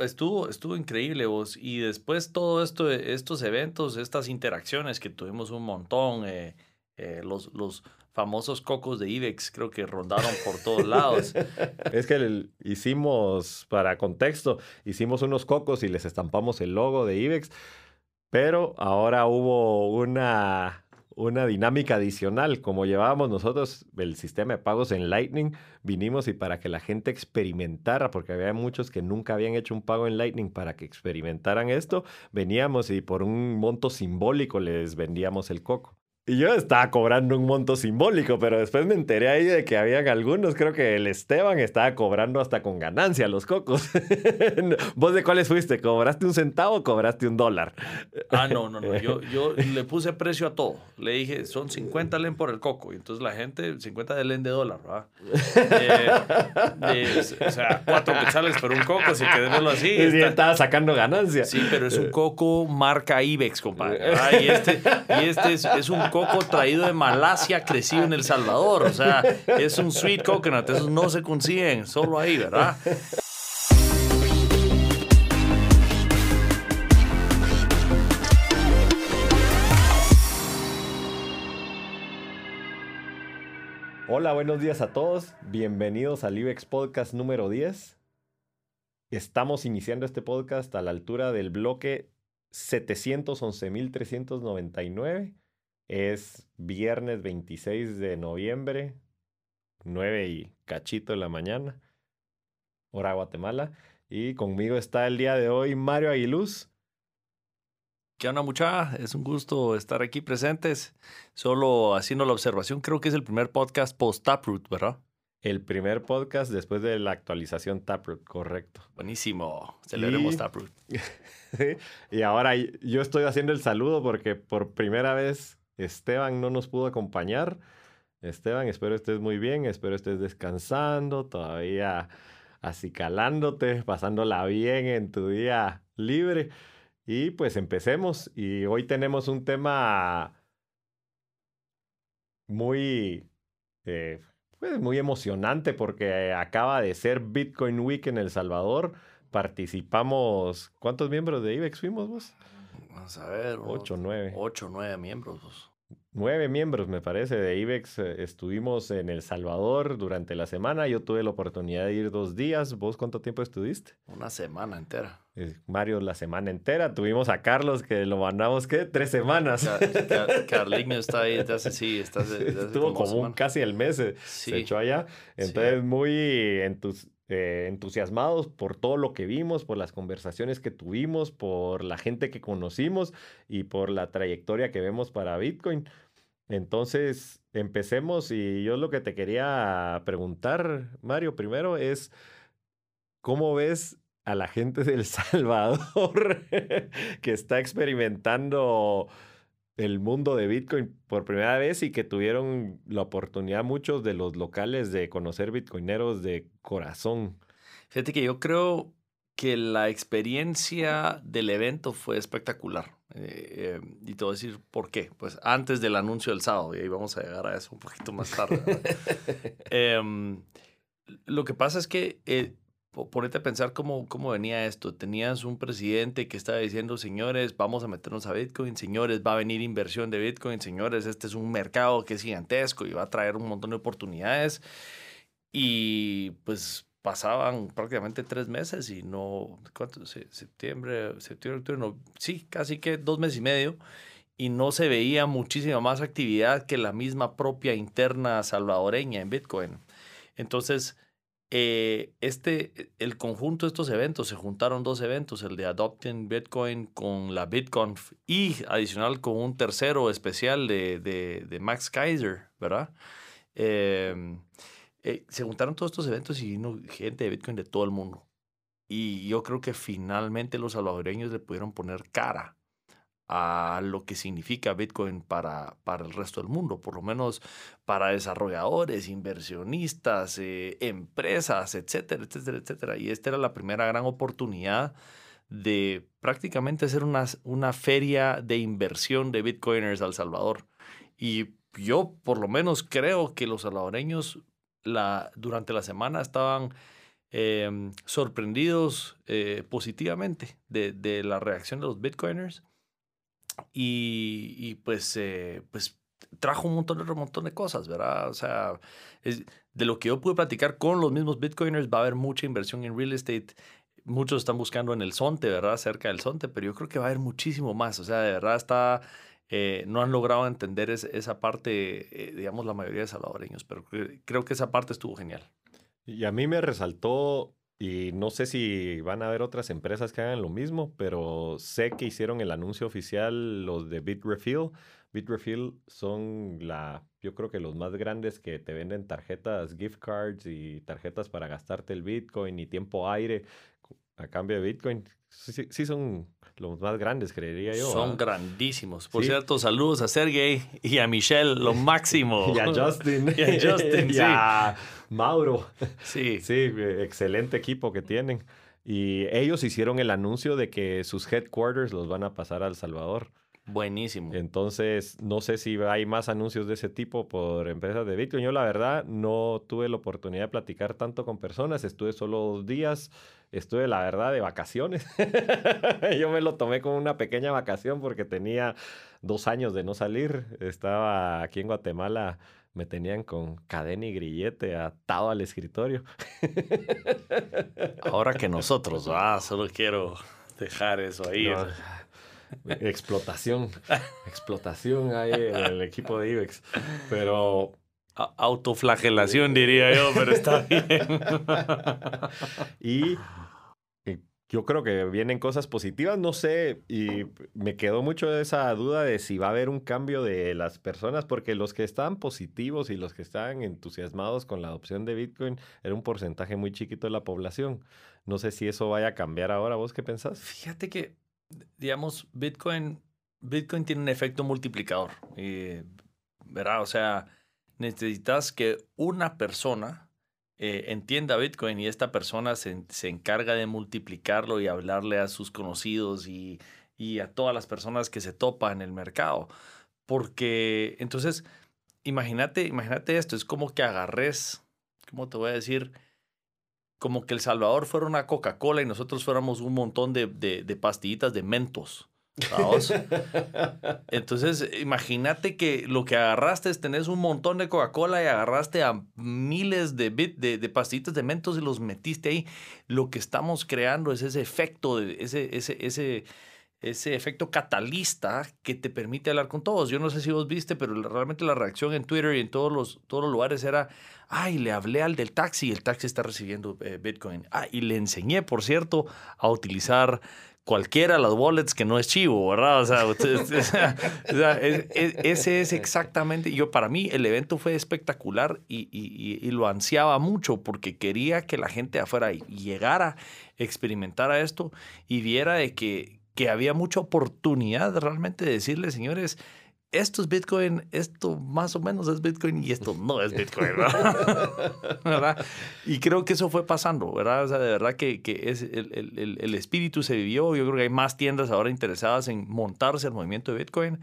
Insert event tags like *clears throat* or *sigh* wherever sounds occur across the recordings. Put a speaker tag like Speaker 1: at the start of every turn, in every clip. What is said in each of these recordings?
Speaker 1: estuvo, estuvo increíble vos. Y después todo esto, estos eventos, estas interacciones que tuvimos un montón, eh, eh, los, los famosos cocos de IBEX creo que rondaron por todos lados. *laughs*
Speaker 2: es que hicimos, para contexto, hicimos unos cocos y les estampamos el logo de IBEX, pero ahora hubo una, una dinámica adicional. Como llevábamos nosotros el sistema de pagos en Lightning, vinimos y para que la gente experimentara, porque había muchos que nunca habían hecho un pago en Lightning para que experimentaran esto, veníamos y por un monto simbólico les vendíamos el coco. Y yo estaba cobrando un monto simbólico, pero después me enteré ahí de que habían algunos, creo que el Esteban estaba cobrando hasta con ganancia los cocos. *laughs* ¿Vos de cuáles fuiste? ¿Cobraste un centavo o cobraste un dólar?
Speaker 1: Ah, no, no, no. Yo, *laughs* yo le puse precio a todo. Le dije, son 50 len por el coco. Y entonces la gente, 50 de len de dólar, ¿verdad? *laughs* Eh, o sea, cuatro quetzales por un coco, si quedémoslo así.
Speaker 2: Y está... estaba sacando ganancia.
Speaker 1: Sí, pero es un coco marca Ibex, compadre. Y este, y este es, es un coco traído de Malasia, crecido en El Salvador. O sea, es un sweet coconut. Esos no se consiguen solo ahí, ¿verdad?
Speaker 2: Hola, buenos días a todos. Bienvenidos al IBEX Podcast número 10. Estamos iniciando este podcast a la altura del bloque 711.399 es viernes 26 de noviembre, 9 y cachito de la mañana, hora Guatemala. Y conmigo está el día de hoy Mario Aguiluz.
Speaker 1: ¿Qué onda, mucha? Es un gusto estar aquí presentes. Solo haciendo la observación, creo que es el primer podcast post-Taproot, ¿verdad?
Speaker 2: El primer podcast después de la actualización Taproot, correcto.
Speaker 1: Buenísimo. Celebremos Taproot. *laughs*
Speaker 2: y ahora yo estoy haciendo el saludo porque por primera vez Esteban no nos pudo acompañar. Esteban, espero estés muy bien, espero estés descansando, todavía acicalándote, pasándola bien en tu día libre. Y pues empecemos. Y hoy tenemos un tema muy, eh, pues muy emocionante porque acaba de ser Bitcoin Week en El Salvador. Participamos, ¿cuántos miembros de IBEX fuimos vos?
Speaker 1: Vamos a ver.
Speaker 2: Ocho, nueve.
Speaker 1: Ocho, nueve miembros
Speaker 2: nueve miembros, me parece, de IBEX. Eh, estuvimos en El Salvador durante la semana. Yo tuve la oportunidad de ir dos días. ¿Vos cuánto tiempo estuviste?
Speaker 1: Una semana entera.
Speaker 2: Eh, Mario, la semana entera. Tuvimos a Carlos que lo mandamos, ¿qué? Tres semanas.
Speaker 1: Carliño está ahí desde sí, está *laughs*
Speaker 2: Estuvo como, casi el mes, eh, se echó allá. Entonces, muy eh, entusiasmados por todo lo que vimos, por las conversaciones que tuvimos, por la gente que conocimos y por la trayectoria que vemos para Bitcoin. Entonces, empecemos y yo lo que te quería preguntar, Mario, primero es, ¿cómo ves a la gente del *laughs* Salvador que está experimentando el mundo de Bitcoin por primera vez y que tuvieron la oportunidad muchos de los locales de conocer bitcoineros de corazón.
Speaker 1: Fíjate que yo creo que la experiencia del evento fue espectacular. Eh, eh, y te voy a decir por qué. Pues antes del anuncio del sábado, y ahí vamos a llegar a eso un poquito más tarde. *laughs* Em, lo que pasa es que eh, ponete a pensar cómo, cómo venía esto. Tenías un presidente que estaba diciendo, señores, vamos a meternos a Bitcoin, señores, va a venir inversión de Bitcoin, señores, este es un mercado que es gigantesco y va a traer un montón de oportunidades. Y pues pasaban prácticamente tres meses y no, ¿cuánto? Septiembre, septiembre, octubre, no, sí, casi que dos meses y medio y no se veía muchísima más actividad que la misma propia interna salvadoreña en Bitcoin. Entonces, eh, este, el conjunto de estos eventos, se juntaron dos eventos, el de Adopting Bitcoin con la BitConf y adicional con un tercero especial de, de, Max Kaiser, ¿verdad? Em, eh, se juntaron todos estos eventos y vino gente de Bitcoin de todo el mundo. Y yo creo que finalmente los salvadoreños le pudieron poner cara a lo que significa Bitcoin para, para el resto del mundo, por lo menos para desarrolladores, inversionistas, eh, empresas, etcétera, etcétera, etcétera. Y esta era la primera gran oportunidad de prácticamente hacer una, una feria de inversión de Bitcoiners al Salvador. Y yo por lo menos creo que los salvadoreños durante la semana estaban em, sorprendidos eh, positivamente de, de, la reacción de los bitcoiners. Y, pues, eh, pues trajo un montón, montón de cosas, ¿verdad? O sea, es, de lo que yo pude platicar con los mismos bitcoiners, va a haber mucha inversión en real estate. Muchos están buscando en el Sonte, ¿verdad? Cerca del Sonte, pero yo creo que va a haber muchísimo más. O sea, de verdad está, eh, no han logrado entender esa parte, eh, digamos, la mayoría de salvadoreños, pero creo que esa parte estuvo genial.
Speaker 2: Y a mí me resaltó, y no sé si van a haber otras empresas que hagan lo mismo, pero sé que hicieron el anuncio oficial los de Bitrefill Bitrefill son la, yo creo que los más grandes que te venden tarjetas, gift cards y tarjetas para gastarte el Bitcoin y tiempo aire a cambio de Bitcoin. Sí, son los más grandes, creería yo.
Speaker 1: Son grandísimos. Por cierto, saludos a Sergey y a Michelle, lo *laughs* máximo.
Speaker 2: y a Justin. *laughs*
Speaker 1: y a Justin, *laughs* y
Speaker 2: a Mauro.
Speaker 1: Sí.
Speaker 2: Sí, excelente equipo que tienen. Y ellos hicieron el anuncio de que sus headquarters los van a pasar a El Salvador.
Speaker 1: Buenísimo.
Speaker 2: Entonces, no sé si hay más anuncios de ese tipo por empresas de Bitcoin. Yo, la verdad, no tuve la oportunidad de platicar tanto con personas. Estuve solo dos días. Estuve, la verdad, de vacaciones. *laughs* Yo me lo tomé como una pequeña vacación porque tenía dos años de no salir. Estaba aquí en Guatemala. Me tenían con cadena y grillete atado al escritorio.
Speaker 1: Ahora que *laughs* nosotros, ah, solo quiero dejar eso ahí.
Speaker 2: Explotación. Explotación ahí en el equipo de IBEX. Pero.
Speaker 1: Autoflagelación, diría yo, pero está *laughs* bien.
Speaker 2: y yo creo que vienen cosas positivas, no sé, y me quedó mucho esa duda de si va a haber un cambio de las personas, porque los que estaban positivos y los que estaban entusiasmados con la adopción de Bitcoin era un porcentaje muy chiquito de la población. No sé si eso vaya a cambiar ahora, ¿vos qué pensás?
Speaker 1: Fíjate que digamos, Bitcoin, Bitcoin tiene un efecto multiplicador. ¿Verdad? O sea, necesitas que una persona eh, entienda Bitcoin y esta persona se, se, encarga de multiplicarlo y hablarle a sus conocidos y, y a todas las personas que se topan en el mercado. Porque entonces, imagínate, imagínate esto, es como que agarres, ¿cómo te voy a decir? Como que El Salvador fuera una Coca-Cola y nosotros fuéramos un montón de, de, pastillitas de mentos. *laughs* Entonces, imagínate que lo que agarraste es tenés un montón de Coca-Cola y agarraste a miles de, de, de, pastillitas de mentos y los metiste ahí. Lo que estamos creando es ese efecto, de, ese, ese, ese, ese efecto catalista que te permite hablar con todos. Yo no sé si vos viste, pero realmente la reacción en Twitter y en todos los, todos los lugares era, ay, le hablé al del taxi y el taxi está recibiendo eh, Bitcoin. Ah, y le enseñé, por cierto, a utilizar cualquiera de las wallets que no es chivo, ¿verdad? O sea, *laughs* ese es exactamente, yo para mí el evento fue espectacular y, y, y, lo ansiaba mucho porque quería que la gente afuera llegara, experimentara esto y viera de que, que había mucha oportunidad realmente de decirle, señores, esto es Bitcoin, esto más o menos es Bitcoin y esto no es Bitcoin, *laughs* ¿verdad? Y creo que eso fue pasando, ¿verdad? O sea, de verdad que, que es el, el, el, espíritu se vivió. Yo creo que hay más tiendas ahora interesadas en montarse al movimiento de Bitcoin.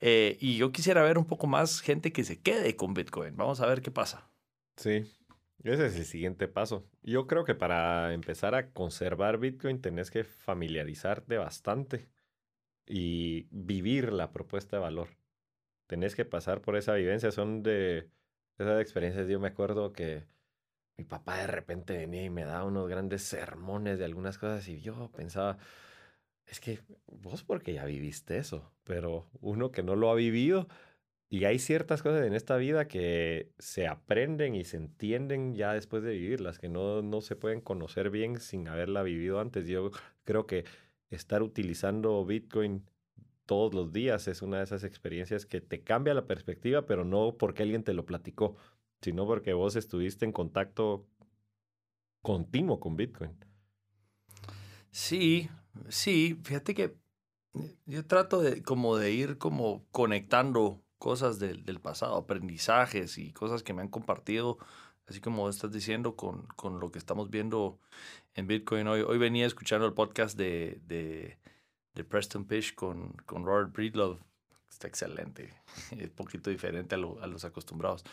Speaker 1: Eh, y yo quisiera ver un poco más gente que se quede con Bitcoin. Vamos a ver qué pasa.
Speaker 2: Sí, ese es el siguiente paso. Yo creo que para empezar a conservar Bitcoin tenés que familiarizarte bastante y vivir la propuesta de valor. Tenés que pasar por esa vivencia. Son de esas experiencias. Yo me acuerdo que mi papá de repente venía y me daba unos grandes sermones de algunas cosas y yo pensaba, es que vos porque ya viviste eso, pero uno que no lo ha vivido, y hay ciertas cosas en esta vida que se aprenden y se entienden ya después de vivirlas, que no, no se pueden conocer bien sin haberla vivido antes. Yo creo que estar utilizando Bitcoin todos los días es una de esas experiencias que te cambia la perspectiva, pero no porque alguien te lo platicó, sino porque vos estuviste en contacto continuo con Bitcoin.
Speaker 1: Sí, sí, fíjate que yo trato de como de ir como conectando cosas del, del, pasado, aprendizajes y cosas que me han compartido, así como estás diciendo, con, con lo que estamos viendo en Bitcoin hoy. Hoy venía escuchando el podcast de, de, de Preston Fish con, con Robert Breedlove. Está excelente, *laughs* es un poquito diferente a, lo, a los acostumbrados.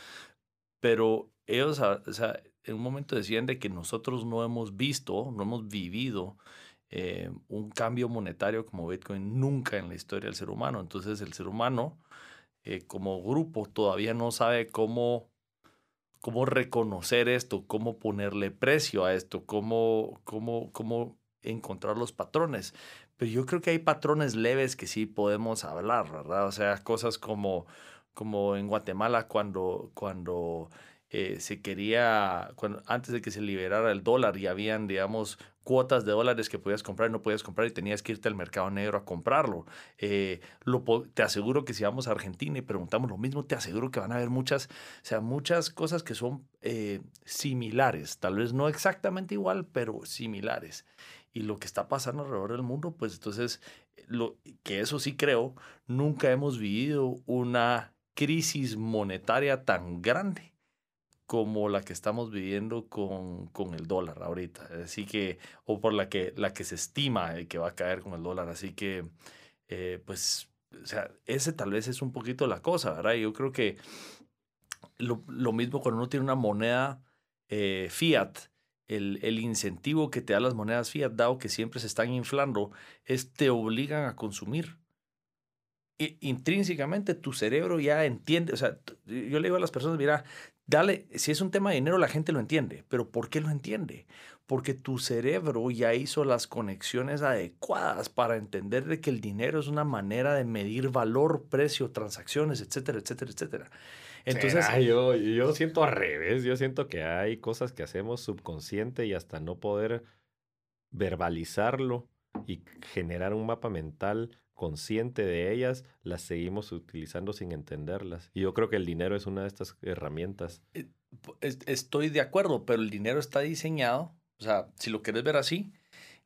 Speaker 1: pero ellos, o sea, en un momento decían de que nosotros no hemos visto, no hemos vivido eh, un cambio monetario como Bitcoin nunca en la historia del ser humano. Entonces el ser humano eh, como grupo todavía no sabe cómo, cómo reconocer esto, cómo ponerle precio a esto, cómo, cómo, cómo encontrar los patrones. Pero yo creo que hay patrones leves que sí podemos hablar, ¿verdad? O sea, cosas como, como en Guatemala cuando, cuando eh, se quería, antes de que se liberara el dólar y habían, digamos, cuotas de dólares que podías comprar y no podías comprar y tenías que irte al mercado negro a comprarlo. Eh, te aseguro que si vamos a Argentina y preguntamos lo mismo, te aseguro que van a haber muchas, o sea, muchas cosas que son eh, similares, tal vez no exactamente igual, pero similares. Y lo que está pasando alrededor del mundo, pues entonces, lo, que eso sí creo, nunca hemos vivido una crisis monetaria tan grande como la que estamos viviendo con, con, el dólar ahorita. Así que, o por la que, la que se estima que va a caer con el dólar. Así que, eh, pues, o sea, ese tal vez es un poquito la cosa, ¿verdad? Yo creo que lo, lo mismo cuando uno tiene una moneda eh, fiat, el, el, incentivo que te da las monedas fiat, dado que siempre se están inflando, es te obligan a consumir intrínsecamente tu cerebro ya entiende, o sea, yo le digo a las personas, mira, dale, si es un tema de dinero la gente lo entiende, pero ¿por qué lo entiende? Porque tu cerebro ya hizo las conexiones adecuadas para entender de que el dinero es una manera de medir valor, precio, transacciones, etcétera, etcétera, etcétera.
Speaker 2: Entonces, yo, yo siento al revés, yo siento que hay cosas que hacemos subconsciente y hasta no poder verbalizarlo y generar un mapa mental consciente de ellas, las seguimos utilizando sin entenderlas. Y yo creo que el dinero es una de estas herramientas. Eh,
Speaker 1: estoy de acuerdo, pero el dinero está diseñado, o sea, si lo quieres ver así,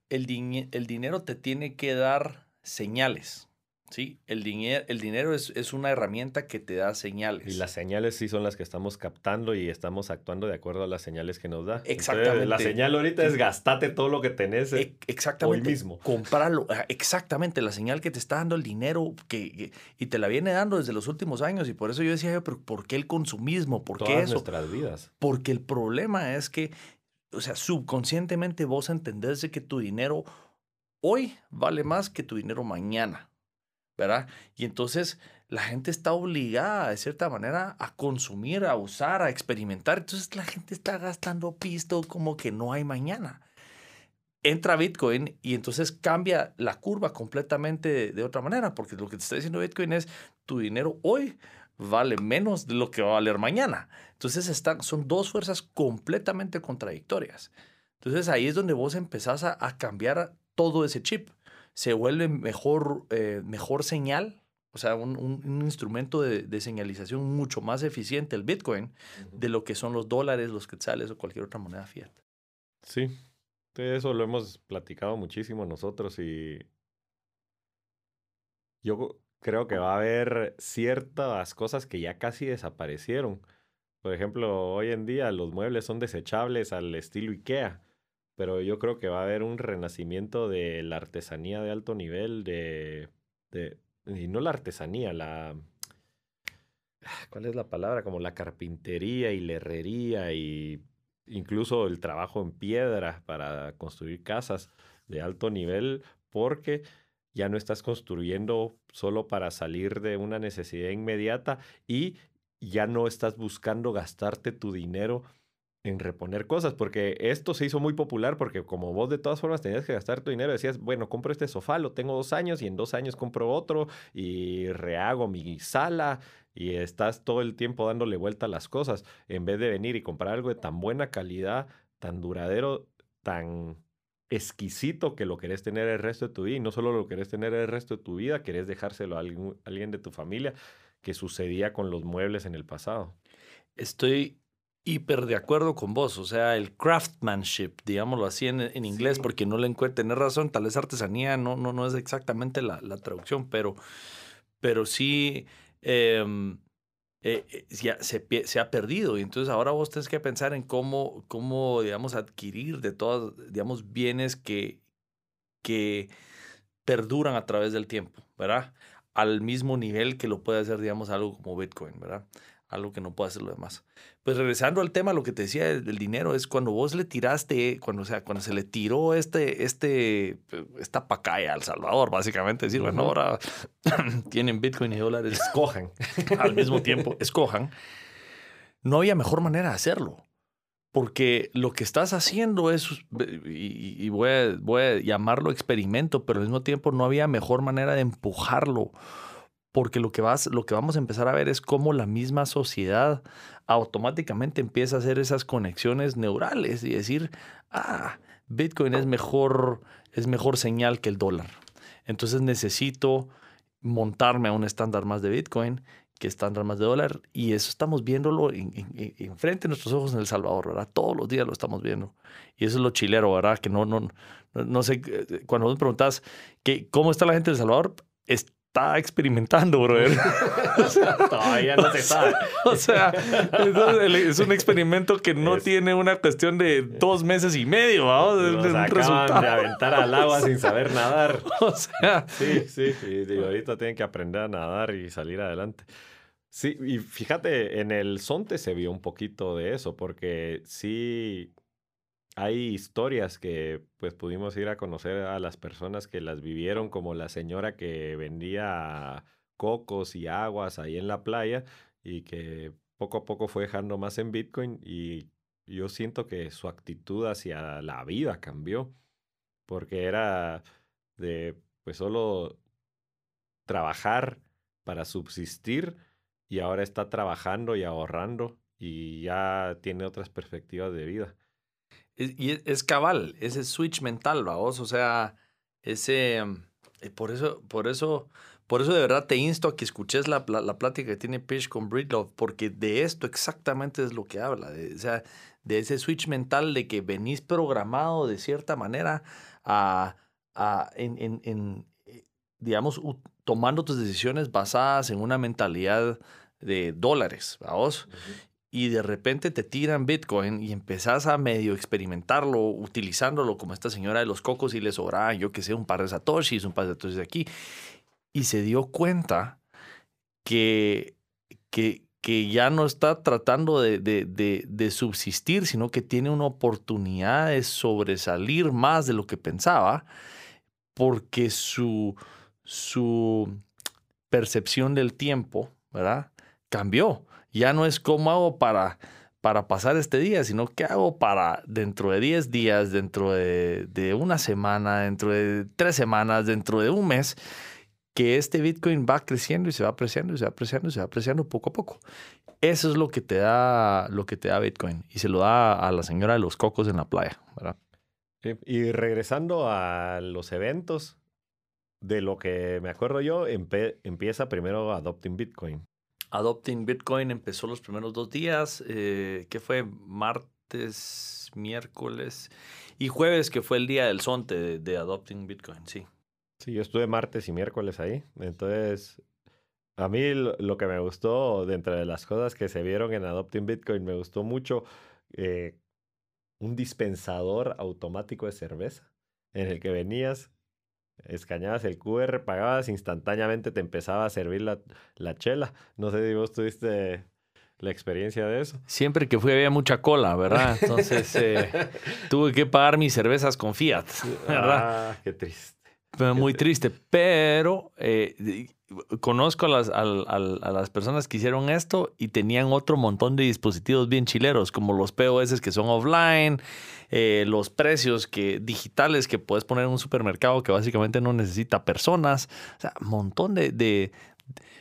Speaker 1: el, el dinero te tiene que dar señales. Sí, el, dinero, el dinero es, es, una herramienta que te da señales.
Speaker 2: Y las señales sí son las que estamos captando y estamos actuando de acuerdo a las señales que nos da.
Speaker 1: Exactamente.
Speaker 2: la señal ahorita es gastate todo lo que tenés eh,
Speaker 1: exactamente.
Speaker 2: hoy mismo.
Speaker 1: Comprarlo. Exactamente, la señal que te está dando el dinero que, y te la viene dando desde los últimos años. Y por eso yo decía, pero ¿por qué el consumismo? ¿Por qué eso?
Speaker 2: nuestras vidas.
Speaker 1: Porque el problema es que, o sea, subconscientemente vos entendés que tu dinero hoy vale más que tu dinero mañana. Y entonces la gente está obligada, de cierta manera, a consumir, a usar, a experimentar. Entonces la gente está gastando pisto como que no hay mañana. Entra Bitcoin y entonces cambia la curva completamente de, otra manera, porque lo que te está diciendo Bitcoin es tu dinero hoy vale menos de lo que va a valer mañana. Entonces están, son dos fuerzas completamente contradictorias. Entonces ahí es donde vos empezás a cambiar todo ese chip se vuelve mejor, eh, mejor señal, o sea, un, un, instrumento de, de, señalización mucho más eficiente el Bitcoin de lo que son los dólares, los quetzales o cualquier otra moneda fiat.
Speaker 2: Sí, eso lo hemos platicado muchísimo nosotros y yo creo que va a haber ciertas cosas que ya casi desaparecieron. Por ejemplo, hoy en día los muebles son desechables al estilo IKEA pero yo creo que va a haber un renacimiento de la artesanía de alto nivel, de, y no la artesanía, la... ¿Cuál es la palabra? Como la carpintería y la herrería y incluso el trabajo en piedra para construir casas de alto nivel, porque ya no estás construyendo solo para salir de una necesidad inmediata y ya no estás buscando gastarte tu dinero en reponer cosas, porque esto se hizo muy popular porque como vos de todas formas tenías que gastar tu dinero, decías, bueno, compro este sofá, lo tengo dos años y en dos años compro otro y rehago mi sala y estás todo el tiempo dándole vuelta a las cosas en vez de venir y comprar algo de tan buena calidad, tan duradero, tan exquisito que lo querés tener el resto de tu vida y no solo lo querés tener el resto de tu vida, querés dejárselo a alguien, a alguien de tu familia, que sucedía con los muebles en el pasado.
Speaker 1: Estoy hiper de acuerdo con vos, o sea, el craftsmanship, digámoslo así en, en inglés, porque no le encuentro, tener razón, tal vez artesanía no, no, no es exactamente la, la traducción, pero, pero sí em, eh, eh, ya se, se, ha perdido y entonces ahora vos tenés que pensar en cómo, cómo digamos, adquirir de todos, digamos, bienes que, que perduran a través del tiempo, ¿verdad? Al mismo nivel que lo puede hacer, digamos, algo como Bitcoin, ¿verdad? algo que no puede hacer lo demás. Pues regresando al tema, lo que te decía del dinero es cuando vos le tiraste, cuando, o sea, cuando se le tiró este, este, esta pacaya al Salvador, básicamente, decir, bueno, ahora *clears throat* tienen Bitcoin y dólares.
Speaker 2: Escojan. *laughs*
Speaker 1: al mismo tiempo, escojan. No había mejor manera de hacerlo. Porque lo que estás haciendo es, y, voy, a, voy a llamarlo experimento, pero al mismo tiempo no había mejor manera de empujarlo porque lo que, vas, lo que vamos a empezar a ver es cómo la misma sociedad automáticamente empieza a hacer esas conexiones neurales y decir, ah, Bitcoin es mejor, es mejor señal que el dólar. Entonces necesito montarme a un estándar más de Bitcoin que estándar más de dólar y eso estamos viéndolo enfrente de nuestros ojos en El Salvador, ¿verdad? Todos los días lo estamos viendo. Y eso es lo chilero, ¿verdad? Que no, no, no, sé, eh, cuando me preguntas que, cómo está la gente de El Salvador, es, está experimentando, brother. *laughs* *laughs*
Speaker 2: Todavía no se sabe.
Speaker 1: o sea, es un experimento que no tiene una cuestión de dos meses y medio,
Speaker 2: ¿vamos? Nos acaban de aventar al agua sin saber nadar. *laughs* o sea... Sí, sí, y ahorita tienen que aprender a nadar y salir adelante. Sí, y fíjate, en el Sonte se vio un poquito de eso, porque sí hay historias que pues pudimos ir a conocer a las personas que las vivieron, como la señora que vendía cocos y aguas ahí en la playa y que poco a poco fue dejando más en Bitcoin y yo siento que su actitud hacia la vida cambió, porque era de pues solo trabajar para subsistir y ahora está trabajando y ahorrando y ya tiene otras perspectivas de vida
Speaker 1: y es, cabal, ese switch mental, vamos, o sea, ese, mm, eh, por eso, por eso, por eso de verdad te insto a que escuches la, la, plática que tiene Pish con Breedlove, porque de esto exactamente es lo que habla, de, o sea, de ese switch mental de que venís programado de cierta manera a, a en, en, eh, digamos, tomando tus decisiones basadas en una mentalidad de dólares, vamos y de repente te tiran Bitcoin y empezás a medio experimentarlo, utilizándolo como esta señora de los cocos y le sobraba, yo que sé, un par de satoshis, un par de satoshis aquí. Y se dio cuenta que, que, que ya no está tratando de, de, de, subsistir, sino que tiene una oportunidad de sobresalir más de lo que pensaba, porque su, su percepción del tiempo, ¿verdad? Cambió ya no es cómo hago para, para pasar este día, sino qué hago para dentro de 10 días, dentro de, de, una semana, dentro de tres semanas, dentro de un mes, que este Bitcoin va creciendo y se va apreciando y se va apreciando y se va apreciando poco a poco. Eso es lo que te da, lo que te da Bitcoin y se lo da a la señora de los cocos en la playa, ¿verdad?
Speaker 2: Y regresando a los eventos, de lo que me acuerdo yo, empieza primero Adopting Bitcoin.
Speaker 1: Adopting Bitcoin empezó los primeros dos días, eh, que fue martes, miércoles y jueves, que fue el día del sonte de, Adopting Bitcoin, sí.
Speaker 2: Sí, yo estuve martes y miércoles ahí. Entonces, a mí lo, que me gustó, dentro de las cosas que se vieron en Adopting Bitcoin, me gustó mucho eh, un dispensador automático de cerveza en el que venías escaneabas el QR, pagabas, instantáneamente te empezaba a servir la, la chela. No sé si vos tuviste la experiencia de eso.
Speaker 1: Siempre que fui había mucha cola, ¿verdad? *laughs* Entonces eh, tuve que pagar mis cervezas con Fiat, ¿verdad?
Speaker 2: Ah, qué triste.
Speaker 1: Muy triste, pero eh, conozco a las, a, las, personas que hicieron esto y tenían otro montón de dispositivos bien chileros, como los POS que son offline, eh, los precios que, digitales que puedes poner en un supermercado que básicamente no necesita personas. O sea, un montón de,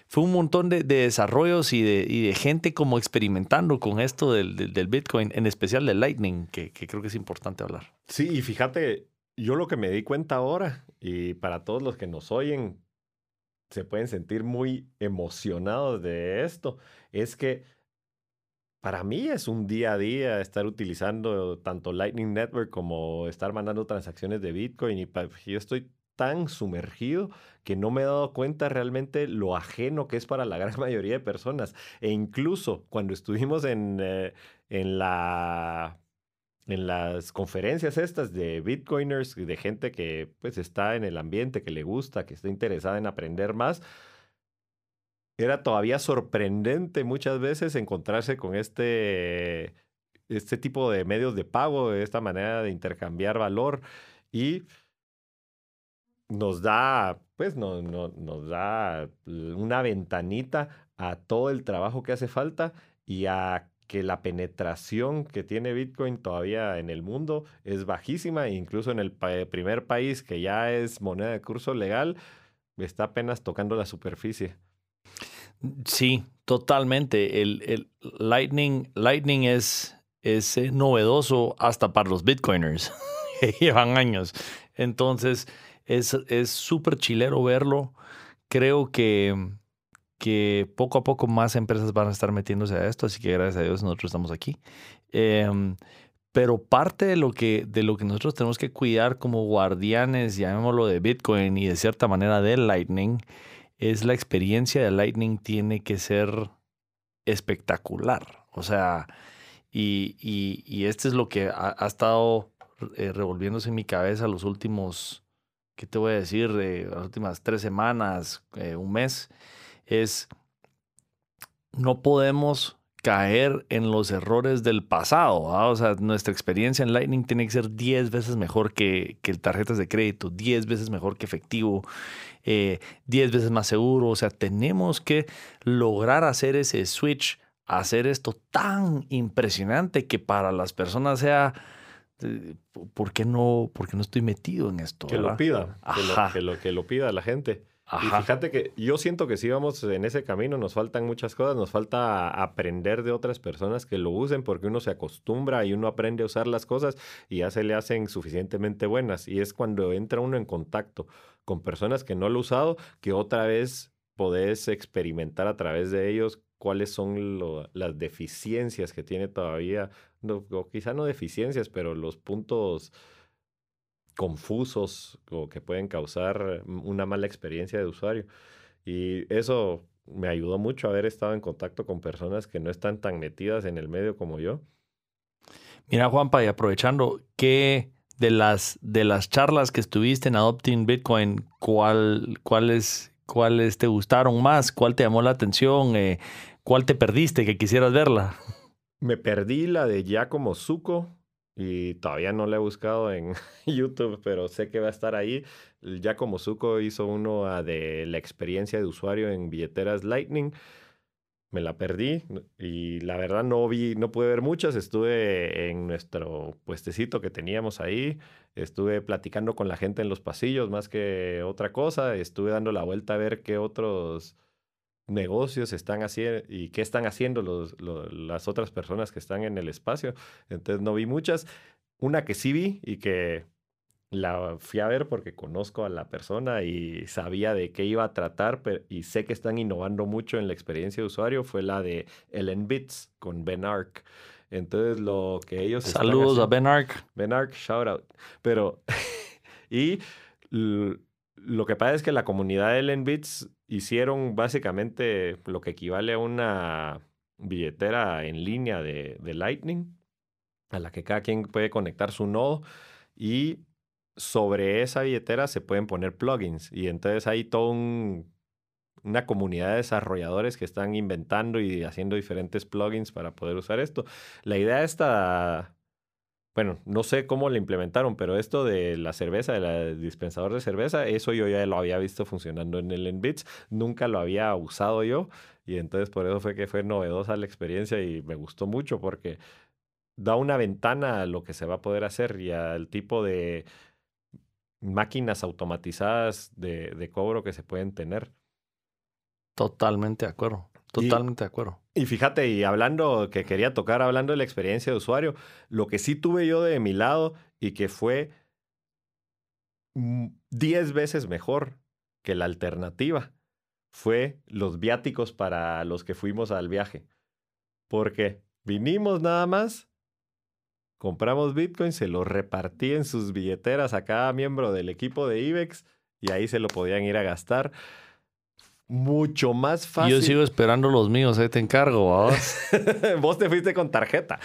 Speaker 1: fue un montón de, desarrollos y de, y de, gente como experimentando con esto del, del, Bitcoin, en especial del Lightning, que, que, creo que es importante hablar.
Speaker 2: Sí, y fíjate, yo lo que me di cuenta ahora, y para todos los que nos oyen, se pueden sentir muy emocionados de esto, es que para mí es un día a día estar utilizando tanto Lightning Network como estar mandando transacciones de Bitcoin y yo estoy tan sumergido que no me he dado cuenta realmente lo ajeno que es para la *laughs* gran mayoría de personas. E incluso cuando estuvimos en, eh, en la en las conferencias estas de Bitcoiners, de gente que pues está en el ambiente, que le gusta, que está interesada en aprender más, era todavía sorprendente muchas veces encontrarse con este, este tipo de medios de pago, esta manera de intercambiar valor y nos da, pues no, no, nos da una ventanita a todo el trabajo que hace falta y a que la penetración que tiene Bitcoin todavía en el mundo es bajísima, e incluso en el primer país que ya es moneda de curso legal, está apenas tocando la superficie.
Speaker 1: Sí, totalmente. El, el Lightning, Lightning es, es eh, novedoso hasta para los Bitcoiners, *laughs* que llevan años. Entonces, es súper chilero verlo. Creo que, que poco a poco más empresas van a estar metiéndose a esto, así que gracias a Dios nosotros estamos aquí. Em, pero parte de lo, que, de lo que nosotros tenemos que cuidar como guardianes, llamémoslo de Bitcoin y de cierta manera de Lightning, es la experiencia de Lightning tiene que ser espectacular. O sea, y, y, este es lo que ha, estado eh, revolviéndose en mi cabeza los últimos ¿qué te voy a decir? De las últimas tres semanas, eh, un mes, es no podemos caer en los errores del pasado. O sea, nuestra experiencia en Lightning tiene que ser 10 veces mejor que, que tarjetas de crédito, 10 veces mejor que efectivo, 10 eh, veces más seguro. O sea, tenemos que lograr hacer ese switch, hacer esto tan impresionante que para las personas sea este, ¿por qué no, por no estoy metido en esto?
Speaker 2: Que lo pida, que lo, que lo, pida la gente. Y fíjate que yo siento que si vamos en ese camino, nos faltan muchas cosas, nos falta aprender de otras personas que lo usen porque uno se acostumbra y uno aprende a usar las cosas y ya se le hacen suficientemente buenas. Y es cuando entra uno en contacto con personas que no lo han usado que otra vez podés experimentar a través de ellos cuáles son las deficiencias que tiene todavía, no, quizá no deficiencias, pero los puntos confusos o que pueden causar una mala experiencia de usuario. Y eso me ayudó mucho haber estado en contacto con personas que no están tan metidas en el medio como yo.
Speaker 1: Mira, Juanpa, y aprovechando, ¿qué de las, de las charlas que estuviste en Adopting Bitcoin, cuál, cuáles, cuáles te gustaron más? ¿Cuál te llamó la atención? Eh, ¿Cuál te perdiste que quisieras verla?
Speaker 2: Me perdí la de Giacomo Zuko y todavía no la he buscado en *laughs* YouTube, pero sé que va a estar ahí. Giacomo Zuko hizo uno de la experiencia de usuario en billeteras Lightning. Me la perdí y la verdad no vi, no pude ver muchas. Estuve en nuestro puestecito que teníamos ahí. Estuve platicando con la gente en los pasillos más que otra cosa. Estuve dando la vuelta a ver qué otros negocios están haciendo y qué están haciendo los, las otras personas que están en el espacio. Entonces no vi muchas. Una que sí vi y que la fui a ver porque conozco a la persona y sabía de qué iba a tratar y sé que están innovando mucho en la experiencia de usuario fue la de Ellen Bits con Ben Ark. Entonces lo que ellos...
Speaker 1: Saludos a Ben Ark.
Speaker 2: Ben Ark, shout out. Pero... *laughs* y lo que pasa es que la comunidad de Bits hicieron básicamente lo que equivale a una billetera en línea de, Lightning, a la que cada quien puede conectar su nodo y sobre esa billetera se pueden poner plugins y entonces hay toda una comunidad de desarrolladores que están inventando y haciendo diferentes plugins para poder usar esto. La idea esta bueno, no sé cómo lo implementaron, pero esto de la cerveza, del dispensador de cerveza, eso yo ya lo había visto funcionando en el Enbits, nunca lo había usado yo y entonces por eso fue que fue novedosa la experiencia y me gustó mucho porque da una ventana a lo que se va a poder hacer y al tipo de máquinas automatizadas de, de cobro que se pueden tener.
Speaker 1: Totalmente de acuerdo. Totalmente de acuerdo.
Speaker 2: Y fíjate, y hablando, que quería tocar, hablando de la experiencia de usuario, lo que sí tuve yo de mi lado y que fue 10 veces mejor que la alternativa fue los viáticos para los que fuimos al viaje. Porque vinimos nada más, compramos Bitcoin, se lo repartí en sus billeteras a cada miembro del equipo de IBEX y ahí se lo podían ir a gastar mucho más fácil.
Speaker 1: Yo sigo esperando los míos, ahí te encargo, vos. *laughs*
Speaker 2: vos te fuiste con tarjeta.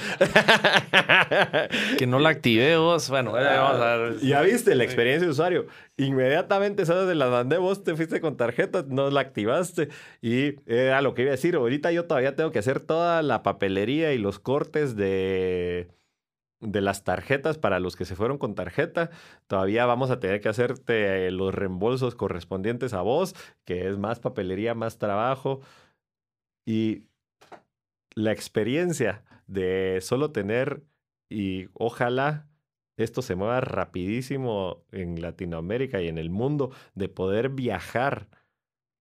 Speaker 1: que no la activé vos. Bueno, vamos a ver.
Speaker 2: Ya viste la experiencia de usuario. Inmediatamente, ¿sabes? De la mandé, vos te fuiste con tarjeta, no la activaste. Y era lo que iba a decir. Ahorita yo todavía tengo que hacer toda la papelería y los cortes de de las tarjetas para los que se fueron con tarjeta. Todavía vamos a tener que hacerte los reembolsos correspondientes a vos, que es más papelería, más trabajo. Y la experiencia de solo tener y ojalá esto se mueva rapidísimo en Latinoamérica y en el mundo, de poder viajar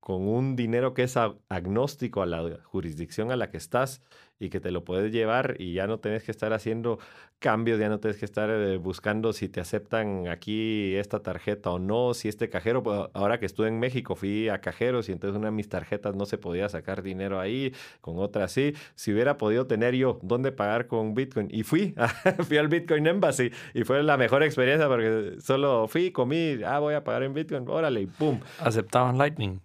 Speaker 2: con un dinero que es agnóstico a la jurisdicción a la que estás y que te lo puedes llevar y ya no tienes que estar haciendo cambios, ya no tienes que estar eh, buscando si te aceptan aquí esta tarjeta o no, si este cajero, pues, ahora que estuve en México fui a cajeros y entonces una de mis tarjetas no se podía sacar dinero ahí, con otra sí, si hubiera podido tener yo dónde pagar con Bitcoin y fui, *laughs* fui al Bitcoin Embassy y fue la mejor experiencia porque solo fui, comí, ah, voy a pagar en Bitcoin, órale, y pum.
Speaker 1: Aceptaban Lightning.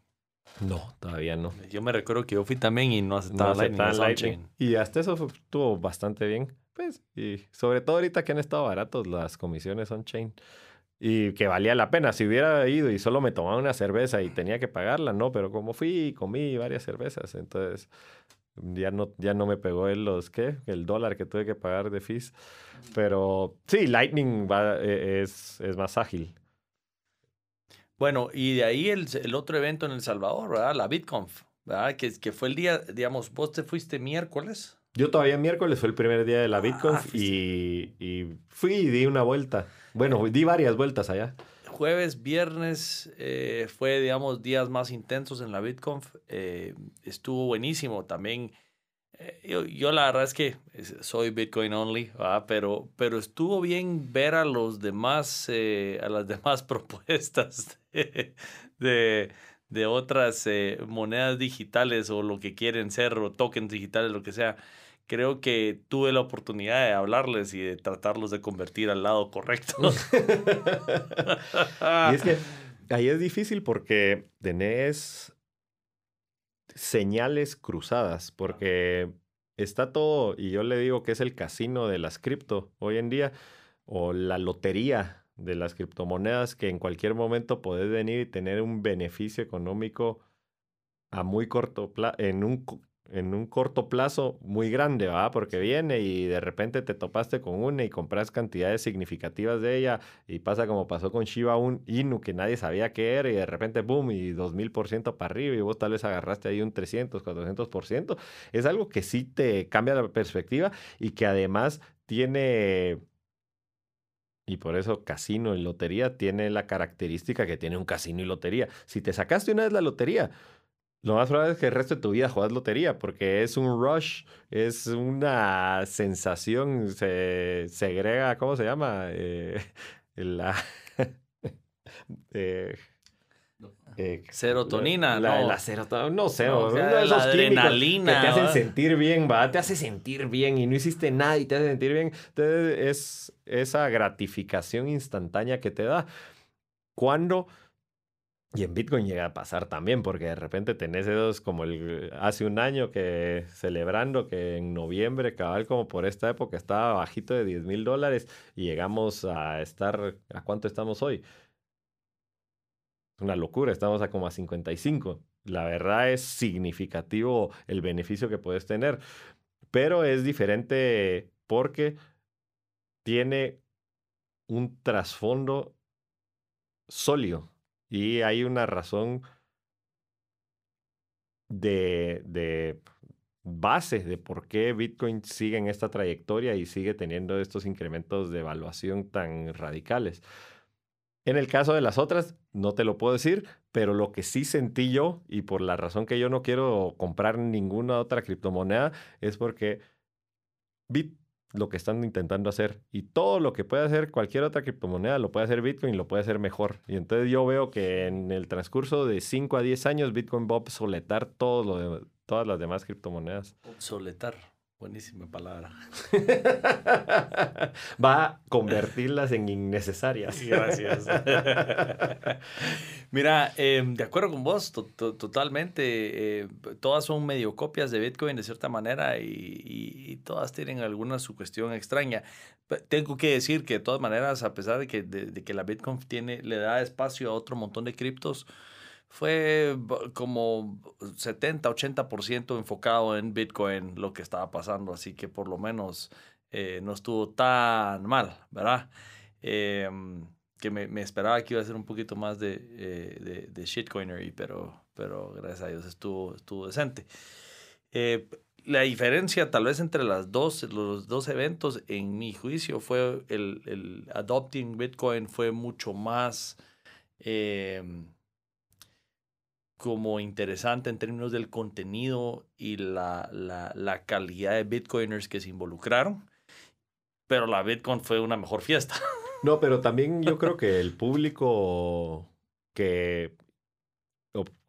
Speaker 2: No, todavía no.
Speaker 1: Yo me recuerdo que yo fui también y no aceptaba Lightning.
Speaker 2: Y hasta eso estuvo bastante bien. Pues, y sobre todo ahorita que han estado baratos las comisiones on-chain. Y que valía la pena. Si hubiera ido y solo me tomaba una cerveza y tenía que pagarla, no. Pero como fui y comí varias cervezas, entonces ya no, ya no me pegó el, los, ¿qué? El dólar que tuve que pagar de fees. Pero sí, Lightning va, e, es, es más ágil.
Speaker 1: Bueno, y de ahí el, el, otro evento en El Salvador, ¿verdad? La BitConf, ¿verdad? Que, que fue el día, digamos, vos te fuiste miércoles.
Speaker 2: Yo todavía miércoles fue el primer día de la ah, BitConf y, y, fui y di una vuelta. Bueno, di varias vueltas allá.
Speaker 1: Jueves, viernes eh, fue, digamos, días más intensos en la BitConf. Eh, estuvo buenísimo también eh, yo, yo, la verdad es que soy Bitcoin only, pero, pero estuvo bien ver a los demás, eh, a las *laughs* demás propuestas de, de, otras eh, monedas digitales o lo que quieren ser o tokens digitales, lo que sea. Creo que tuve la oportunidad de hablarles y de tratarlos de convertir al lado correcto. *laughs* *laughs*
Speaker 2: y es que ahí es difícil porque tenés señales cruzadas, porque está todo, y yo le digo que es el casino de las cripto hoy en día, o la lotería de las criptomonedas, que en cualquier momento podés venir y tener un beneficio económico a muy corto plazo, en un en un corto plazo muy grande, ¿va? Porque viene y de repente te topaste con una y compras cantidades significativas de ella y pasa como pasó con Shiba Inu que nadie sabía qué era y de repente, boom, y 2000% para arriba y vos tal vez agarraste ahí un 300, 400%. Es algo que sí te cambia la perspectiva y que además tiene y por eso casino y lotería tiene la característica que tiene un casino y lotería. Si te sacaste una vez la lotería, lo más probable es que el resto de tu vida juegas lotería, porque es un rush, es una sensación, se segrega, ¿cómo se llama? Eh, *laughs* la, *laughs*
Speaker 1: eh, eh, serotonina,
Speaker 2: la,
Speaker 1: no.
Speaker 2: La serotonina, no sé, no, la adrenalina. Que te hacen sentir bien, va, te hace sentir bien y no hiciste nada y te hace sentir bien. Entonces es esa gratificación instantánea que te da. Cuando y en Bitcoin llega a pasar también, porque de repente tenés esos como el, hace un año que celebrando que en noviembre, cabal como por esta época, estaba bajito de 10 mil dólares y llegamos a estar, ¿a cuánto estamos hoy? Una locura, estamos a como a 55. La verdad es significativo el beneficio que puedes tener, pero es diferente porque tiene un trasfondo sólido y hay una razón de, de base de por qué Bitcoin sigue en esta trayectoria y sigue teniendo estos incrementos de evaluación tan radicales. En el caso de las otras, no te lo puedo decir, pero lo que sí sentí yo, y por la razón que yo no quiero comprar ninguna otra criptomoneda, es porque Bit lo que están intentando hacer. Y todo lo que puede hacer cualquier otra criptomoneda lo puede hacer Bitcoin lo puede hacer mejor. Y entonces yo veo que en el transcurso de 5 a 10 años Bitcoin va a obsoletar todo lo de, todas las demás criptomonedas.
Speaker 1: Obsoletar. Buenísima palabra. *laughs*
Speaker 2: Va a convertirlas en innecesarias.
Speaker 1: Gracias. *laughs* Mira, em, de acuerdo con vos, totalmente. Eh, todas son medio copias de Bitcoin de cierta manera y, todas tienen alguna su cuestión extraña. Tengo que decir que de todas maneras, a pesar de que, de que la Bitcoin tiene, le da espacio a otro montón de criptos, fue como 70, 80% enfocado en Bitcoin lo que estaba pasando, así que por lo menos eh, no estuvo tan mal, ¿verdad? Em, que me, esperaba que iba a ser un poquito más de, eh, de, de shitcoinery, pero, pero gracias a Dios estuvo, estuvo decente. Eh, la diferencia tal vez entre las dos, los dos eventos, en mi juicio, fue el, el adopting Bitcoin fue mucho más... Eh, como interesante en términos del contenido y la, la, calidad de bitcoiners que se involucraron, pero la Bitcoin fue una mejor fiesta.
Speaker 2: No, pero también yo creo que el público que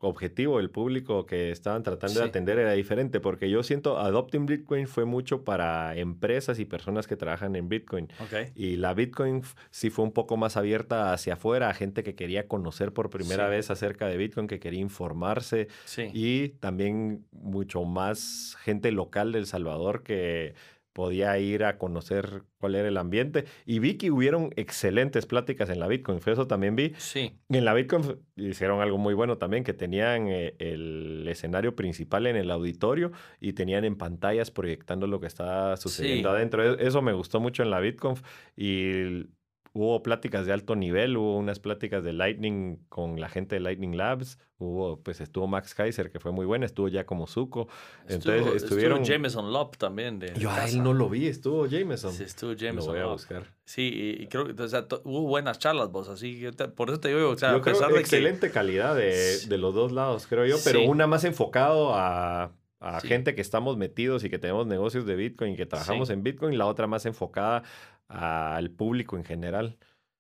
Speaker 2: objetivo, el público que estaban tratando de atender era diferente, porque yo siento Adopting Bitcoin fue mucho para empresas y personas que trabajan en Bitcoin. Y la Bitcoin sí fue un poco más abierta hacia afuera, a gente que quería conocer por primera vez acerca de Bitcoin, que quería informarse. Y también mucho más gente local del Salvador que podía ir a conocer cuál era el ambiente. Y vi que hubieron excelentes pláticas en la Bitcoin. Eso también vi.
Speaker 1: Sí.
Speaker 2: En la Bitcoin hicieron algo muy bueno también, que tenían eh, el escenario principal en el auditorio y tenían en pantallas proyectando lo que estaba sucediendo adentro. E, eso me gustó mucho en la Bitcoin. Y hubo pláticas de alto nivel, hubo unas pláticas de Lightning con la gente de Lightning Labs, hubo, pues estuvo Max Kaiser, que fue muy buena, estuvo ya como Zuko. Entonces estuvieron...
Speaker 1: Estuvo Jameson Lop también. De,
Speaker 2: Yo a él no lo vi, estuvo Jameson.
Speaker 1: Sí, estuvo Jameson.
Speaker 2: Lo voy a buscar.
Speaker 1: Sí, y, creo que o sea, hubo buenas charlas vos, así que por eso te digo, o sea,
Speaker 2: a pesar de excelente calidad de, de, los dos lados, creo yo, pero una más enfocado a a gente que estamos metidos y que tenemos negocios de Bitcoin y que trabajamos en Bitcoin, la otra más enfocada al público en general.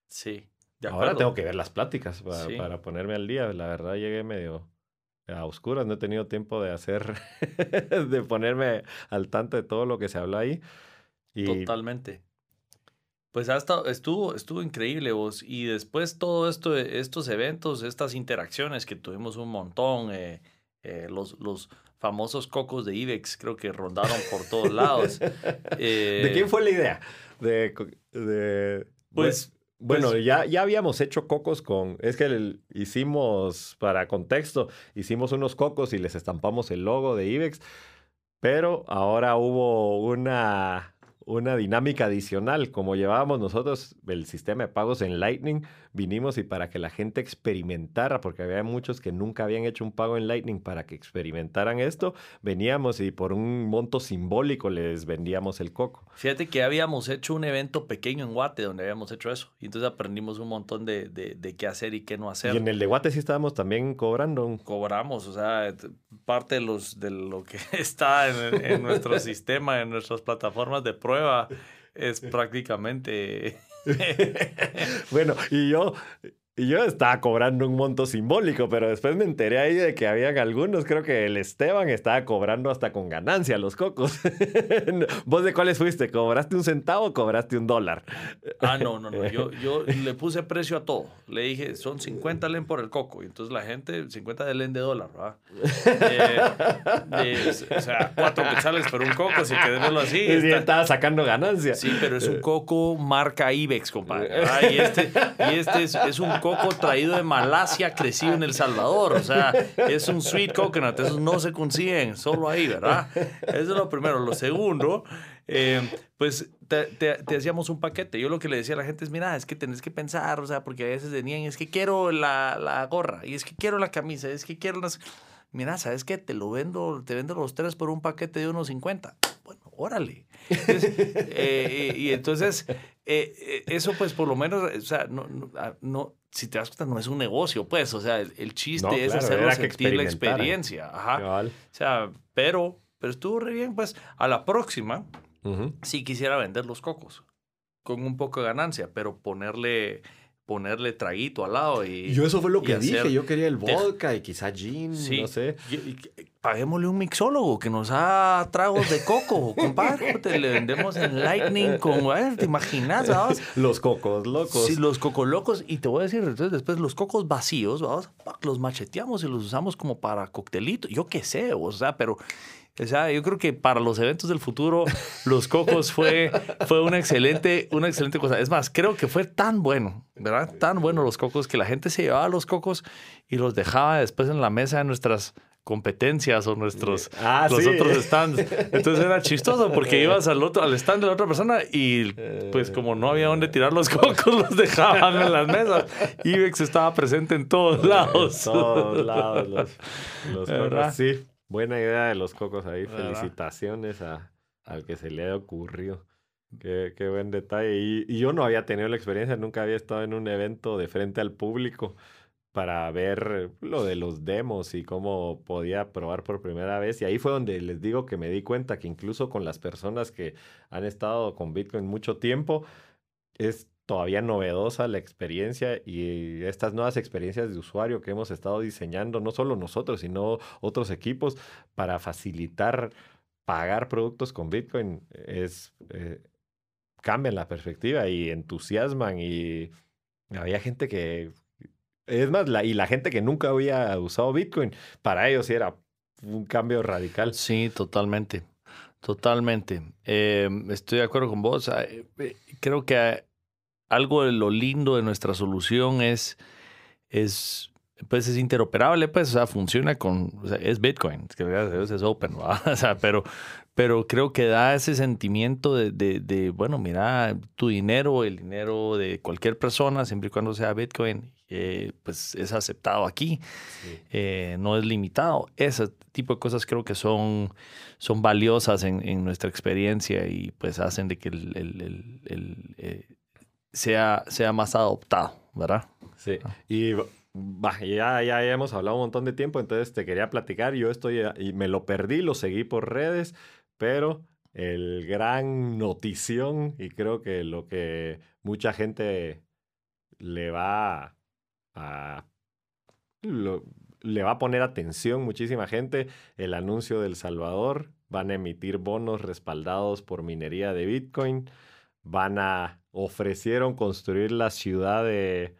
Speaker 1: Sí.
Speaker 2: Ahora tengo que ver las pláticas para, ponerme al día. La verdad llegué medio a oscuras, no he tenido tiempo de hacer, *laughs* de ponerme al tanto de todo lo que se habla ahí.
Speaker 1: Totalmente. Pues hasta estuvo, estuvo increíble vos. Y después todo esto, estos eventos, estas interacciones que tuvimos un montón, eh, eh, los, los famosos cocos de IBEX creo que rondaron por todos lados. *laughs*
Speaker 2: ¿De quién fue la idea? De, de pues, bueno, pues ya, ya habíamos hecho cocos con, es que hicimos, para contexto, hicimos unos cocos y les estampamos el logo de IBEX, pero ahora hubo una, una dinámica adicional. Como llevábamos nosotros el sistema de pagos en Lightning, vinimos y para que la gente experimentara, porque había muchos que nunca habían hecho un pago en Lightning para que experimentaran esto, veníamos y por un monto simbólico les vendíamos el coco.
Speaker 1: Fíjate que habíamos hecho un evento pequeño en Guate donde habíamos hecho eso y entonces aprendimos un montón de, de, qué hacer y qué no hacer.
Speaker 2: Y en el de Guate sí estábamos también cobrando.
Speaker 1: Cobramos, o sea, parte de, los, de lo que *laughs* está en, en nuestro *laughs* sistema, en nuestras plataformas de prueba, es prácticamente *laughs*
Speaker 2: bueno, y yo y yo estaba cobrando un monto simbólico, pero después me enteré ahí de que habían algunos, creo que el Esteban estaba cobrando hasta con ganancia los cocos. *laughs* ¿Vos de cuáles fuiste? ¿Cobraste un centavo o cobraste un dólar?
Speaker 1: Ah, no, no, no. Yo, yo *laughs* le puse precio a todo. Le dije, son 50 len por el coco. Y entonces la gente, 50 de len de dólar, ¿verdad? Eh, o sea, cuatro quetzales por un coco, si querés verlo así.
Speaker 2: Y estaba sacando ganancia.
Speaker 1: Sí, pero es un coco marca Ibex, compadre. *laughs* Y este, y este es, es un coco coco traído de Malasia, crecido en El Salvador. O sea, es un sweet coconut. Esos no se consiguen solo ahí, ¿verdad? Eso es lo primero. Lo segundo, eh, pues te, hacíamos un paquete. Yo lo que le decía a la gente es, mira, es que tenés que pensar, o sea, porque a veces venían, es que quiero la, la gorra, y es que quiero la camisa, es que quiero las... Mira, ¿sabes qué? Te lo vendo, te vendo los tres por un paquete de unos 50 bueno, órale. Eh, y, entonces, eh, eh, eso pues por lo menos, o sea, no, ah, no, si te das cuenta, no es un negocio, pues, o sea, el, chiste es hacerlo sentir la experiencia. Ajá. O sea, pero, pero estuvo re bien, pues, a la próxima, sí quisiera vender los cocos con un poco de ganancia, pero ponerle ponerle traguito al lado y
Speaker 2: yo eso fue lo que dije yo quería el vodka y quizá gin no sé
Speaker 1: paguémosle un mixólogo que nos haga tragos de coco, *laughs* compadre. Te le vendemos en Lightning con, ¿te imaginas?
Speaker 2: Los cocos locos.
Speaker 1: Sí, los cocos locos. Y te voy a decir, entonces después los cocos vacíos, vamos, los macheteamos y los usamos como para coctelito. Yo qué sé, o sea, pero... O sea, yo creo que para los eventos del futuro, los cocos fue, fue una, excelente, una excelente cosa. Es más, creo que fue tan bueno, ¿verdad? Tan bueno los cocos que la gente se llevaba los cocos y los dejaba después en la mesa de nuestras competencias o nuestros
Speaker 2: ah,
Speaker 1: los otros stands. *laughs* Entonces era chistoso porque ibas al otro al stand de la otra persona y pues como no había dónde tirar los cocos los dejaban en las mesas. Ibex estaba presente en todos lados.
Speaker 2: En todos lados los, *laughs* cocos. Sí, buena idea de los cocos ahí. Felicitaciones a, al que se le haya ocurrido. Qué, qué buen detalle. Y, y yo no había tenido la experiencia, nunca había estado en un evento de frente al público para ver lo de los demos y cómo podía probar por primera vez. Y ahí fue donde les digo que me di cuenta que incluso con las personas que han estado con Bitcoin mucho tiempo, es todavía novedosa la experiencia y estas nuevas experiencias de usuario que hemos estado diseñando, no solo nosotros, sino otros equipos, para facilitar pagar productos con Bitcoin, es, eh, cambian la perspectiva y entusiasman y había gente que es más, la, y la gente que nunca había usado Bitcoin, para ellos era un cambio radical.
Speaker 1: Sí, totalmente. Totalmente. Em, estoy de acuerdo con vos. Ah, eh, eh, creo que algo de lo lindo de nuestra solución es, es pues es interoperable, pues, o sea, funciona con, es Bitcoin, que es open, *laughs* pero, pero creo que da ese sentimiento de, de, bueno, mira, tu dinero, el dinero de cualquier persona, siempre y cuando sea Bitcoin, eh, pues es aceptado aquí, eh, no es limitado. Ese tipo de cosas creo que son, son valiosas en, nuestra experiencia y pues hacen de que el, eh, sea, sea más adoptado, ¿verdad?
Speaker 2: Sí, ah. y ya, ya hemos hablado un montón de tiempo, entonces te quería platicar, yo estoy, y me lo perdí, lo seguí por redes, pero el gran notición y creo que lo que mucha gente le va le va a poner atención muchísima gente el anuncio del Salvador. Van a emitir bonos respaldados por minería de Bitcoin. Van a ofrecieron construir la ciudad de,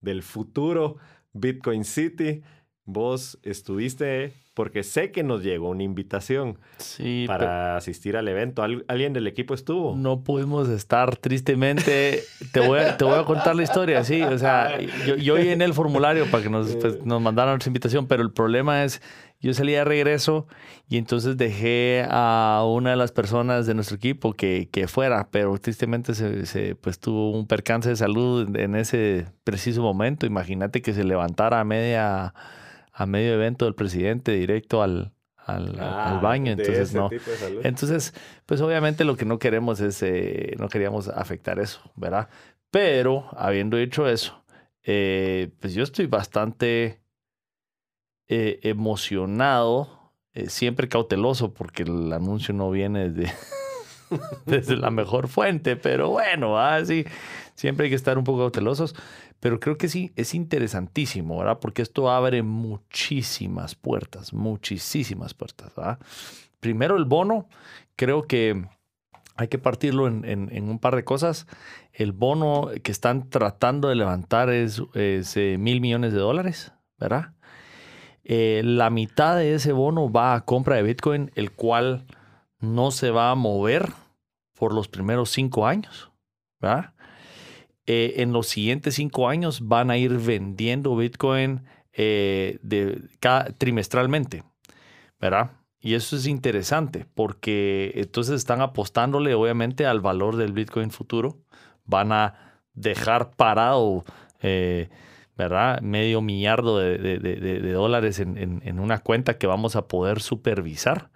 Speaker 2: del futuro, Bitcoin City. Vos estuviste porque sé que nos llegó una invitación para asistir al evento. ¿Alguien del equipo estuvo?
Speaker 1: No pudimos estar, tristemente. Te voy a, te voy a contar la historia, sí. O sea, *laughs* yo, yo en el formulario para que nos, pues, nos mandaran nuestra invitación, pero el problema es, yo salí de regreso y entonces dejé a una de las personas de nuestro equipo que, que fuera, pero tristemente se, se, pues, tuvo un percance de salud en ese preciso momento. Imagínate que se levantara a media a medio evento del presidente directo al, al, ah, baño. Entonces, no. Entonces, pues obviamente lo que no queremos es, eh, no queríamos afectar eso, ¿verdad? Pero habiendo dicho eso, eh, pues yo estoy bastante eh, emocionado, siempre cauteloso, porque el anuncio no viene desde, *laughs* desde la mejor fuente, pero bueno, así siempre hay que estar un poco cautelosos. Pero creo que sí, es interesantísimo, ¿verdad? Porque esto abre muchísimas puertas, muchísimas puertas, ¿verdad? Primero el bono, creo que hay que partirlo en, un par de cosas. El bono que están tratando de levantar es, eh, mil millones de dólares, ¿verdad? Eh, la mitad de ese bono va a compra de Bitcoin, el cual no se va a mover por los primeros cinco años, ¿verdad? Eh, en los siguientes cinco años van a ir vendiendo Bitcoin eh, de, trimestralmente, ¿verdad? Y eso es interesante porque entonces están apostándole obviamente al valor del Bitcoin futuro. Van a dejar parado, eh, ¿verdad? Medio millardo de, dólares en, una cuenta que vamos a poder supervisar.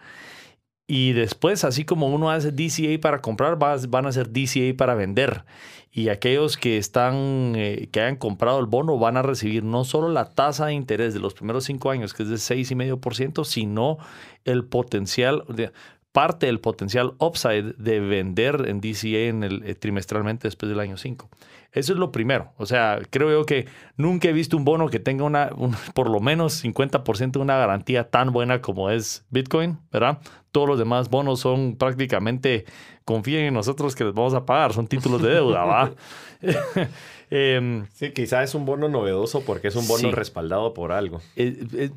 Speaker 1: Y después, así como uno hace DCA para comprar, van a hacer DCA para vender. Y aquellos que están, eh, que hayan comprado el bono van a recibir no solo la tasa de interés de los primeros cinco años, que es de 6,5%, sino el potencial. Parte del potencial upside de vender en DCA en el, eh, trimestralmente después del año 5. Eso es lo primero. O sea, creo yo que nunca he visto un bono que tenga una, por lo menos 50% de una garantía tan buena como es Bitcoin, ¿verdad? Todos los demás bonos son prácticamente, confíen en nosotros que les vamos a pagar, son títulos de deuda, ¿va? *laughs*
Speaker 2: Em, sí, quizás es un bono novedoso porque es un bono respaldado por algo.
Speaker 1: Eh, eh,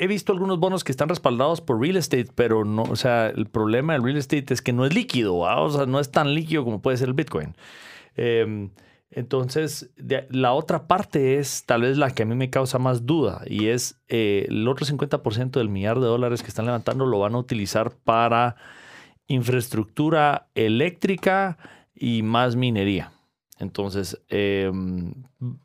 Speaker 1: he visto algunos bonos que están respaldados por real estate, pero no, o sea, el problema del real estate es que no es líquido, o sea, no es tan líquido como puede ser el Bitcoin. Em, entonces, la otra parte es tal vez la que a mí me causa más duda y es eh, el otro 50% del millar de dólares que están levantando lo van a utilizar para infraestructura eléctrica y más minería. Entonces, em,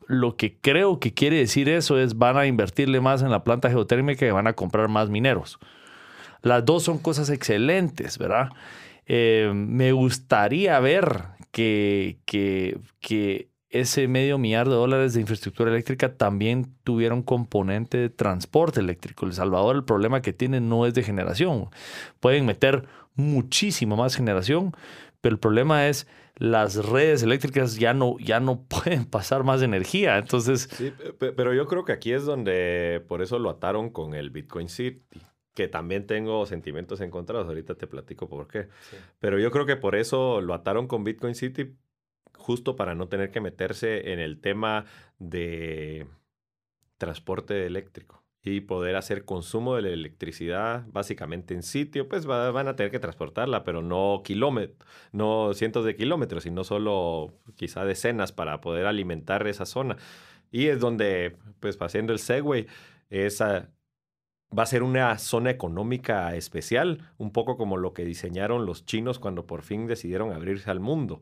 Speaker 1: lo que creo que quiere decir eso es van a invertirle más en la planta geotérmica y van a comprar más mineros. Las dos son cosas excelentes, ¿verdad? Em, me gustaría ver que, que, que ese medio millar de dólares de infraestructura eléctrica también tuviera un componente de transporte eléctrico. El Salvador el problema que tiene no es de generación. Pueden meter muchísimo más generación, pero el problema es las redes eléctricas ya no, ya no *laughs* pueden pasar más energía. Entonces.
Speaker 2: Sí, pero yo creo que aquí es donde por eso lo ataron con el Bitcoin City. Que también tengo sentimientos encontrados. Ahorita te platico por qué. Pero yo creo que por eso lo ataron con Bitcoin City, justo para no tener que meterse en el tema de transporte eléctrico y poder hacer consumo de la electricidad básicamente en sitio, pues van a tener que transportarla, pero no kilómetros, no cientos de kilómetros, sino solo quizá decenas para poder alimentar esa zona. Y es donde, pues haciendo el segue, esa va a ser una zona económica especial, un poco como lo que diseñaron los chinos cuando por fin decidieron abrirse al mundo.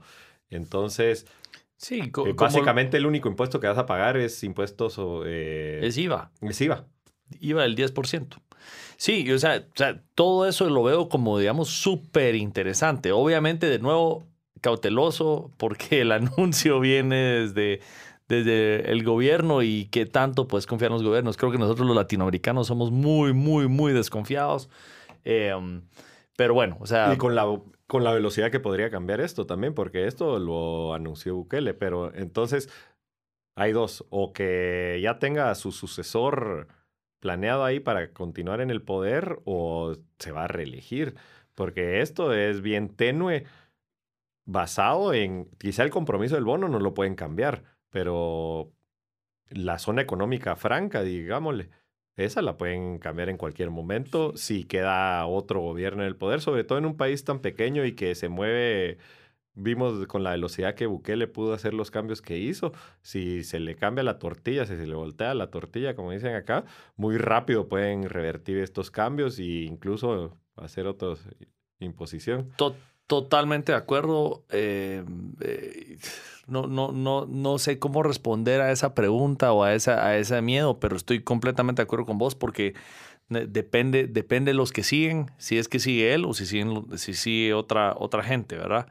Speaker 2: Entonces,
Speaker 1: Sí,
Speaker 2: eh, básicamente el único impuesto que vas a pagar es impuestos o...
Speaker 1: Eh, es IVA.
Speaker 2: Es IVA
Speaker 1: iba del 10%. Sí, o sea, o sea, todo eso lo veo como, digamos, súper interesante. Obviamente, de nuevo, cauteloso porque el *laughs* anuncio viene desde, desde el gobierno y qué tanto puedes confiar en los gobiernos. Creo que nosotros los latinoamericanos somos muy, muy, muy desconfiados. Em, pero bueno, o sea...
Speaker 2: Y con la, con la velocidad que podría cambiar esto también, porque esto lo anunció Bukele, pero entonces hay dos, o que ya tenga su sucesor planeado ahí para continuar en el poder o se va a reelegir, porque esto es bien tenue, basado en, quizá el compromiso del bono no lo pueden cambiar, pero la zona económica franca, digámosle, esa la pueden cambiar en cualquier momento si queda otro gobierno en el poder, sobre todo en un país tan pequeño y que se mueve vimos con la velocidad que Bukele pudo hacer los cambios que hizo. Si se le cambia la tortilla, si se le voltea la tortilla, como dicen acá, muy rápido pueden revertir estos cambios e incluso hacer otros imposición.
Speaker 1: Totalmente de acuerdo. Eh, eh, no, no, no, no sé cómo responder a esa pregunta o a, esa, a ese miedo, pero estoy completamente de acuerdo con vos porque depende, depende de los que siguen, si es que sigue él o si, siguen, si sigue otra, otra gente, ¿verdad?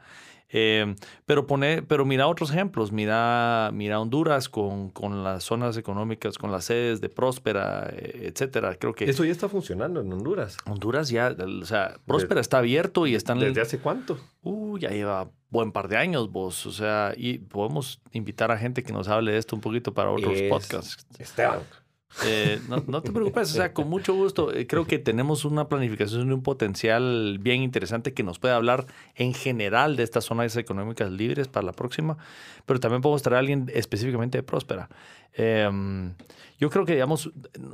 Speaker 1: Eh, pero, pone, pero mira otros ejemplos, mira, mira Honduras con, con, las zonas económicas, con las sedes de Próspera, eh, etcétera. Creo que...
Speaker 2: Eso ya está funcionando en Honduras.
Speaker 1: Honduras ya, o sea, Próspera está abierto y están...
Speaker 2: ¿Desde hace cuánto?
Speaker 1: Uh, ya lleva buen par de años vos, o sea, y podemos invitar a gente que nos hable de esto un poquito para otros podcasts.
Speaker 2: Esteban.
Speaker 1: Eh, no, te preocupes, o sea, con mucho gusto. Eh, creo que tenemos una planificación de un potencial bien interesante que nos puede hablar en general de estas zonas económicas libres para la próxima, pero también podemos traer a alguien específicamente de Próspera. Em, yo creo que, digamos,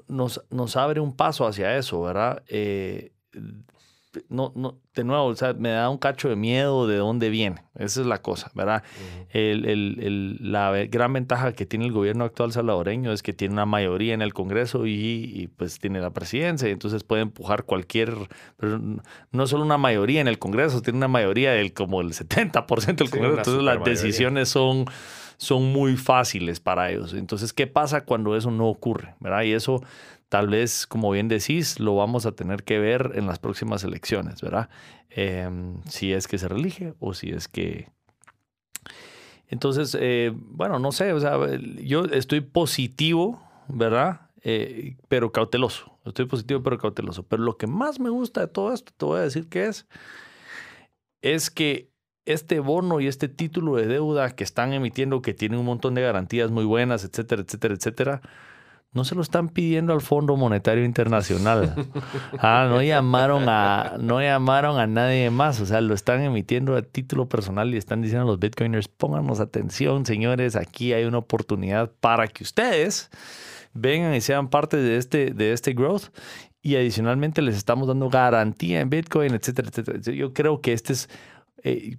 Speaker 1: nos, abre un paso hacia eso, ¿verdad? Eh, no, no, de nuevo, o sea, me da un cacho de miedo de dónde viene. Esa es la cosa, ¿verdad? el, el, el, la gran ventaja que tiene el gobierno actual salvadoreño es que tiene una mayoría en el Congreso y, pues tiene la presidencia, y entonces puede empujar cualquier, pero no solo una mayoría en el Congreso, tiene una mayoría del como el 70% del Congreso, entonces las decisiones son son muy fáciles para ellos. Entonces, ¿qué pasa cuando eso no ocurre? ¿verdad? Y eso tal vez, como bien decís, lo vamos a tener que ver en las próximas elecciones, ¿verdad? Em, si es que se relige o si es que... Entonces, eh, bueno, no sé, o sea, yo estoy positivo, ¿verdad? eh, pero cauteloso. Estoy positivo, pero cauteloso. Pero lo que más me gusta de todo esto, te voy a decir que es, es que este bono y este título de deuda que están emitiendo, que tiene un montón de garantías muy buenas, etcétera, etcétera, etcétera, no se lo están pidiendo al Fondo Monetario Internacional. *laughs* Ah, no llamaron a, no llamaron a nadie más. O sea, lo están emitiendo a título personal y están diciendo a los bitcoiners, pónganos atención, señores, aquí hay una oportunidad para que ustedes vengan y sean parte de este, de este growth. Y adicionalmente les estamos dando garantía en Bitcoin, etcétera, etcétera. Yo creo que este es eh,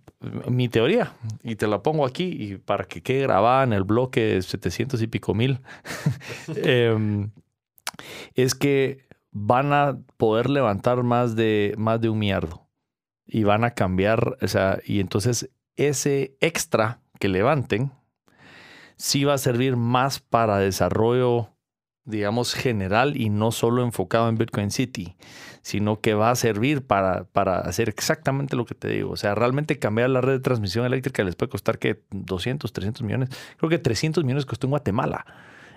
Speaker 1: mi teoría, y te la pongo aquí y para que quede grabada en el bloque de 700 y pico mil, *laughs* em, es que van a poder levantar más de, más de un millardo. Y van a cambiar, o sea, y entonces ese extra que levanten sí va a servir más para desarrollo digamos, general y no solo enfocado en Bitcoin City, sino que va a servir para, para hacer exactamente lo que te digo. O sea, realmente cambiar la red de transmisión eléctrica les puede costar que 200, 300 millones. Creo que 300 millones costó en Guatemala.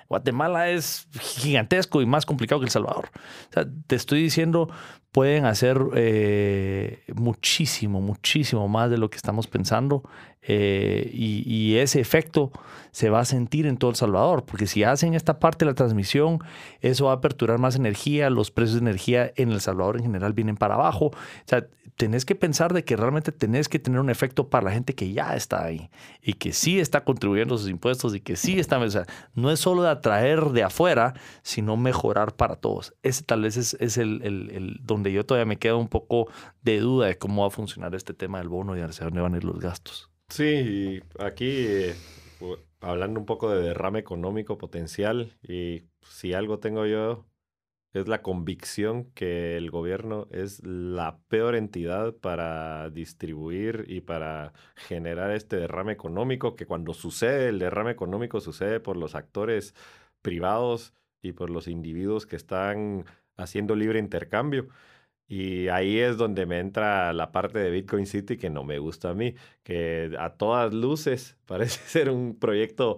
Speaker 1: Guatemala es gigantesco y más complicado que El Salvador. O sea, te estoy diciendo, pueden hacer eh, muchísimo, muchísimo más de lo que estamos pensando eh, y, ese efecto se va a sentir en todo El Salvador, porque si hacen esta parte de la transmisión, eso va a aperturar más energía, los precios de energía en El Salvador en general vienen para abajo. O sea, tenés que pensar de que realmente tenés que tener un efecto para la gente que ya está ahí y que sí está contribuyendo sus impuestos y que sí está, o sea, no es solo de atraer de afuera, sino mejorar para todos. Ese tal vez es, es el, el, donde yo todavía me quedo un poco de duda de cómo va a funcionar este tema del bono y hacia dónde van a ir los gastos.
Speaker 2: Sí, aquí eh, hablando un poco de derrame económico potencial y si algo tengo yo es la convicción que el gobierno es la peor entidad para distribuir y para generar este derrame económico, que cuando sucede el derrame económico sucede por los actores privados y por los individuos que están haciendo libre intercambio. Y ahí es donde me entra la parte de Bitcoin City que no me gusta a mí, que a todas luces *laughs* parece ser un proyecto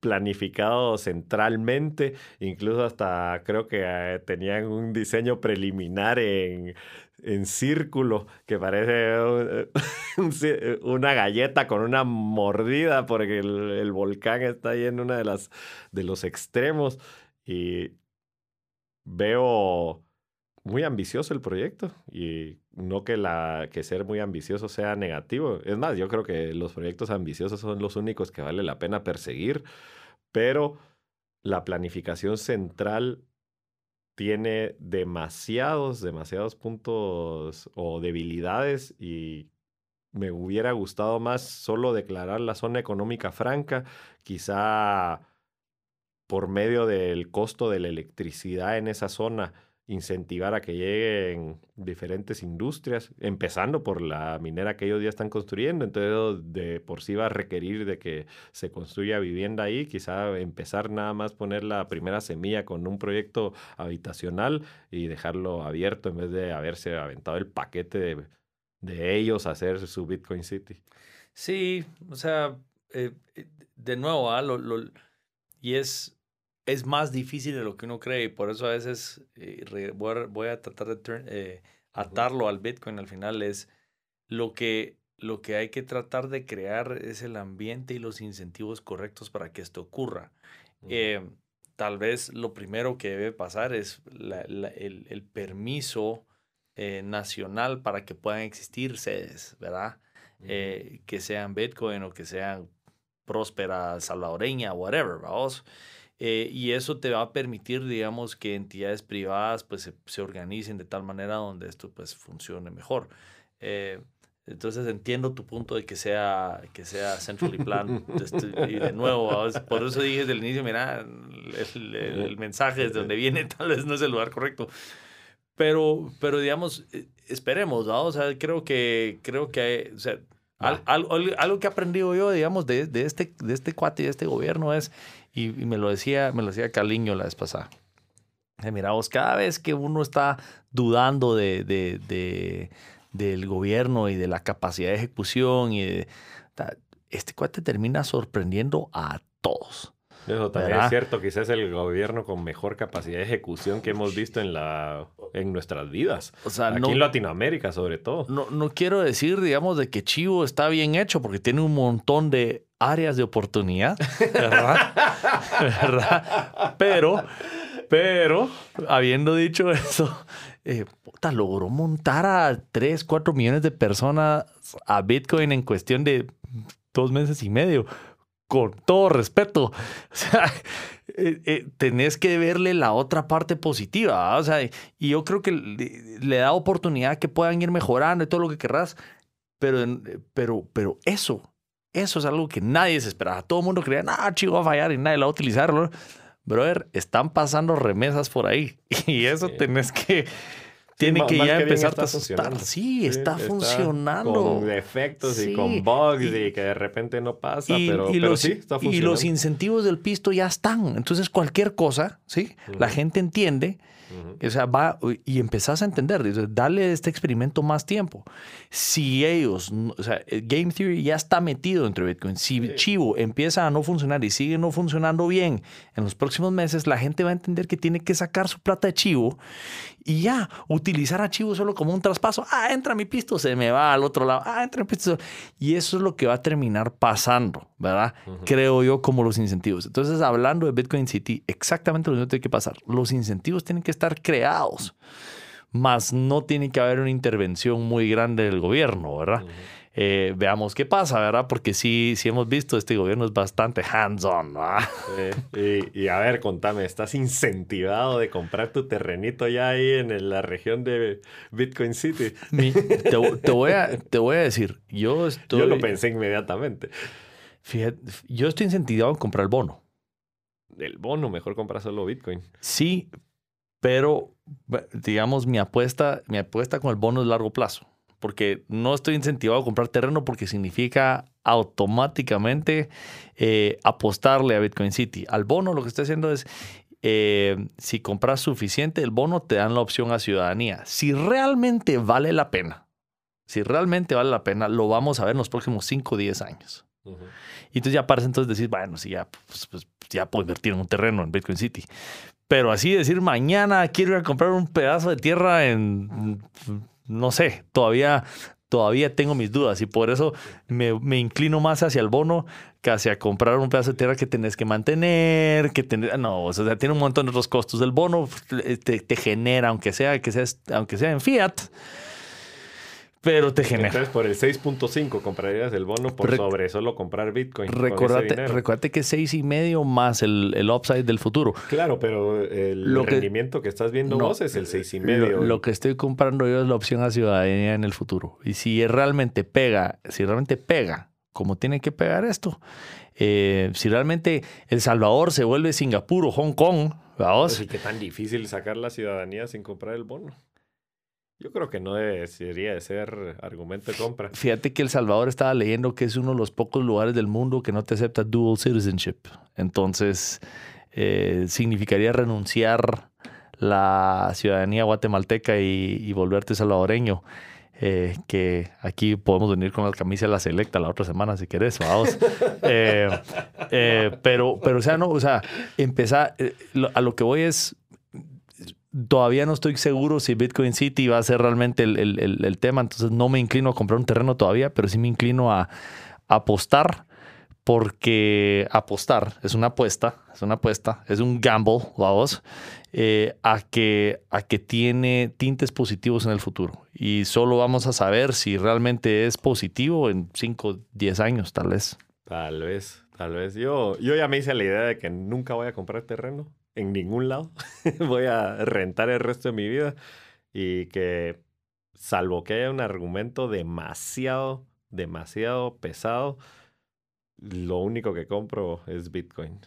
Speaker 2: planificado centralmente, incluso hasta creo que eh, tenían un diseño preliminar en, en círculo que parece *laughs* una galleta con una mordida porque el, el, volcán está ahí en una de las de los extremos y veo muy ambicioso el proyecto y no que, la, que ser muy ambicioso sea negativo. Es más, yo creo que los proyectos ambiciosos son los únicos que vale la pena perseguir, pero la planificación central tiene demasiados, demasiados puntos o debilidades y me hubiera gustado más solo declarar la zona económica franca, quizá por medio del costo de la electricidad en esa zona incentivar a que lleguen diferentes industrias, empezando por la minera que ellos ya están construyendo, entonces de por sí va a requerir de que se construya vivienda ahí, quizá empezar nada más poner la primera semilla con un proyecto habitacional y dejarlo abierto en vez de haberse aventado el paquete de, de ellos a hacer su Bitcoin City.
Speaker 1: Sí, o sea, eh, eh, de nuevo, ¿ah? lo, lo, y es es más difícil de lo que uno cree y por eso a veces eh, voy, a, tratar de eh, atarlo al Bitcoin al final es lo que, lo que hay que tratar de crear es el ambiente y los incentivos correctos para que esto ocurra. Eh, tal vez lo primero que debe pasar es el, permiso nacional para que puedan existir sedes, ¿verdad? que sean Bitcoin o que sean próspera salvadoreña, whatever, vamos. Eh, y eso te va a permitir, digamos, que entidades privadas pues se, organicen de tal manera donde esto pues funcione mejor. Eh, entonces entiendo tu punto de que sea, que sea centrally plan. Este, y de nuevo, por eso dije desde el inicio, mira, el, el, mensaje desde donde viene tal vez no es el lugar correcto. Pero, pero digamos, eh, esperemos, ¿no? O sea, creo que, creo que, o sea, algo, algo, que he aprendido yo, digamos, de, de, este, de este cuate y de este gobierno es y, me lo decía, me lo decía Caliño la vez pasada. Mira, vos, cada vez que uno está dudando de, de, del gobierno y de la capacidad de ejecución, y este cuate termina sorprendiendo a todos.
Speaker 2: Eso también
Speaker 1: ¿Verdad?
Speaker 2: es cierto, quizás el gobierno con mejor capacidad de ejecución que hemos visto en, la, en nuestras vidas.
Speaker 1: O sea,
Speaker 2: Aquí
Speaker 1: no,
Speaker 2: en Latinoamérica, sobre todo.
Speaker 1: no, no quiero decir, digamos, de que Chivo está bien hecho porque tiene un montón de áreas de oportunidad, ¿verdad? *laughs* ¿verdad? Pero, pero, habiendo dicho eso, eh, puta, logró montar a 3, 4 millones de personas a Bitcoin en cuestión de dos meses y medio. Con todo respeto. *laughs* O sea, eh, eh, tenés que verle la otra parte positiva. O sea, y yo creo que le, da oportunidad que puedan ir mejorando y todo lo que querrás. Pero, pero, pero eso, eso es algo que nadie se esperaba. Todo el mundo creía, no, chico, va a fallar y nadie la va a utilizar. Brother, están pasando remesas por ahí. *laughs* Y eso
Speaker 2: Sí.
Speaker 1: tenés que. Tiene
Speaker 2: ma-
Speaker 1: que ya
Speaker 2: que
Speaker 1: empezar a asustar. Sí, está, funcionando.
Speaker 2: Con defectos
Speaker 1: Sí.
Speaker 2: y con bugs
Speaker 1: Y-
Speaker 2: y, que de repente no pasa,
Speaker 1: y,
Speaker 2: pero,
Speaker 1: y
Speaker 2: pero
Speaker 1: los,
Speaker 2: sí, está
Speaker 1: y
Speaker 2: funcionando.
Speaker 1: los incentivos del pisto ya están. Entonces, cualquier cosa, ¿sí? La gente entiende. O sea, va y empezás a entender, dale este experimento más tiempo. Si ellos, o sea, el Game Theory ya está metido dentro de Bitcoin. Si
Speaker 2: Sí.
Speaker 1: Chivo empieza a no funcionar y sigue no funcionando bien en los próximos meses, la gente va a entender que tiene que sacar su plata de Chivo y ya, utilizar a Chivo solo como un traspaso. Ah, entra mi pisto, se me va al otro lado. Ah, entra mi pisto. Y eso es lo que va a terminar pasando, ¿verdad? Creo yo como los incentivos. Entonces, hablando de Bitcoin City, exactamente lo mismo tiene que pasar. Los incentivos tienen que estar creados, más no tiene que haber una intervención muy grande del gobierno, ¿verdad? Eh, veamos qué pasa, ¿verdad? Porque sí, sí hemos visto, este gobierno es bastante hands-on.
Speaker 2: Sí, Y, y a ver, contame, ¿estás incentivado de comprar tu terrenito ya ahí en la región de Bitcoin City?
Speaker 1: Mi- te, te voy a, te voy a decir, yo estoy...
Speaker 2: Yo lo pensé inmediatamente.
Speaker 1: Fíjate, yo estoy incentivado en comprar el bono.
Speaker 2: El bono, mejor comprar solo Bitcoin.
Speaker 1: Sí, pero digamos mi apuesta, mi apuesta con el bono es largo plazo, porque no estoy incentivado a comprar terreno porque significa automáticamente eh, apostarle a Bitcoin City. Al bono lo que estoy haciendo es eh, si compras suficiente el bono te dan la opción a ciudadanía. Si realmente vale la pena, si realmente vale la pena, lo vamos a ver en los próximos 5 o 10 años. Y entonces ya parece entonces decir, bueno, sí, ya, pues, pues, ya puedo invertir en un terreno en Bitcoin City. Pero así decir, mañana quiero ir a comprar un pedazo de tierra en, no sé, todavía, todavía tengo mis dudas y por eso me, me inclino más hacia el bono que hacia comprar un pedazo de tierra que tenés que mantener, que tener, no, o sea, tiene un montón de otros costos. El bono eh, te, te genera, aunque sea, que sea, aunque sea en fiat, pero te genera.
Speaker 2: Entonces, por el 6.5 comprarías el bono por
Speaker 1: Rec-
Speaker 2: sobre solo comprar Bitcoin. con ese
Speaker 1: Recordate, que seis y medio más el, el upside del futuro.
Speaker 2: Claro, pero el
Speaker 1: Lo que-
Speaker 2: rendimiento que estás viendo
Speaker 1: No,
Speaker 2: vos es el 6.5.
Speaker 1: Lo, lo que estoy comprando yo es la opción a ciudadanía en el futuro. Y si realmente pega, si realmente pega como tiene que pegar esto, eh, si realmente El Salvador se vuelve Singapur o Hong Kong, vamos,
Speaker 2: Así que tan difícil sacar la ciudadanía sin comprar el bono. Yo creo que no debería de ser argumento de compra.
Speaker 1: fíjate que El Salvador estaba leyendo que es uno de los pocos lugares del mundo que no te acepta dual citizenship. Entonces, eh, significaría renunciar la ciudadanía guatemalteca y, volverte salvadoreño. eh, que aquí podemos venir con la camisa de la selecta la otra semana si querés, vamos. Eh, pero, pero, o sea, no, o sea, empezar, lo- a lo que voy es, todavía no estoy seguro si Bitcoin City va a ser realmente el, el- el- tema, entonces no me inclino a comprar un terreno todavía, pero sí me inclino a, a apostar porque apostar es una apuesta, es una apuesta, es un gamble, vamos, eh, a, que, a que tiene tintes positivos en el futuro. Y solo vamos a saber si realmente es positivo en 5, 10 años, tal vez.
Speaker 2: Tal vez, tal vez. Yo, yo ya me hice la idea de que nunca voy a comprar terreno en ningún lado. *laughs* voy a rentar el resto de mi vida y que salvo que haya un argumento demasiado, demasiado pesado, lo único que compro es Bitcoin.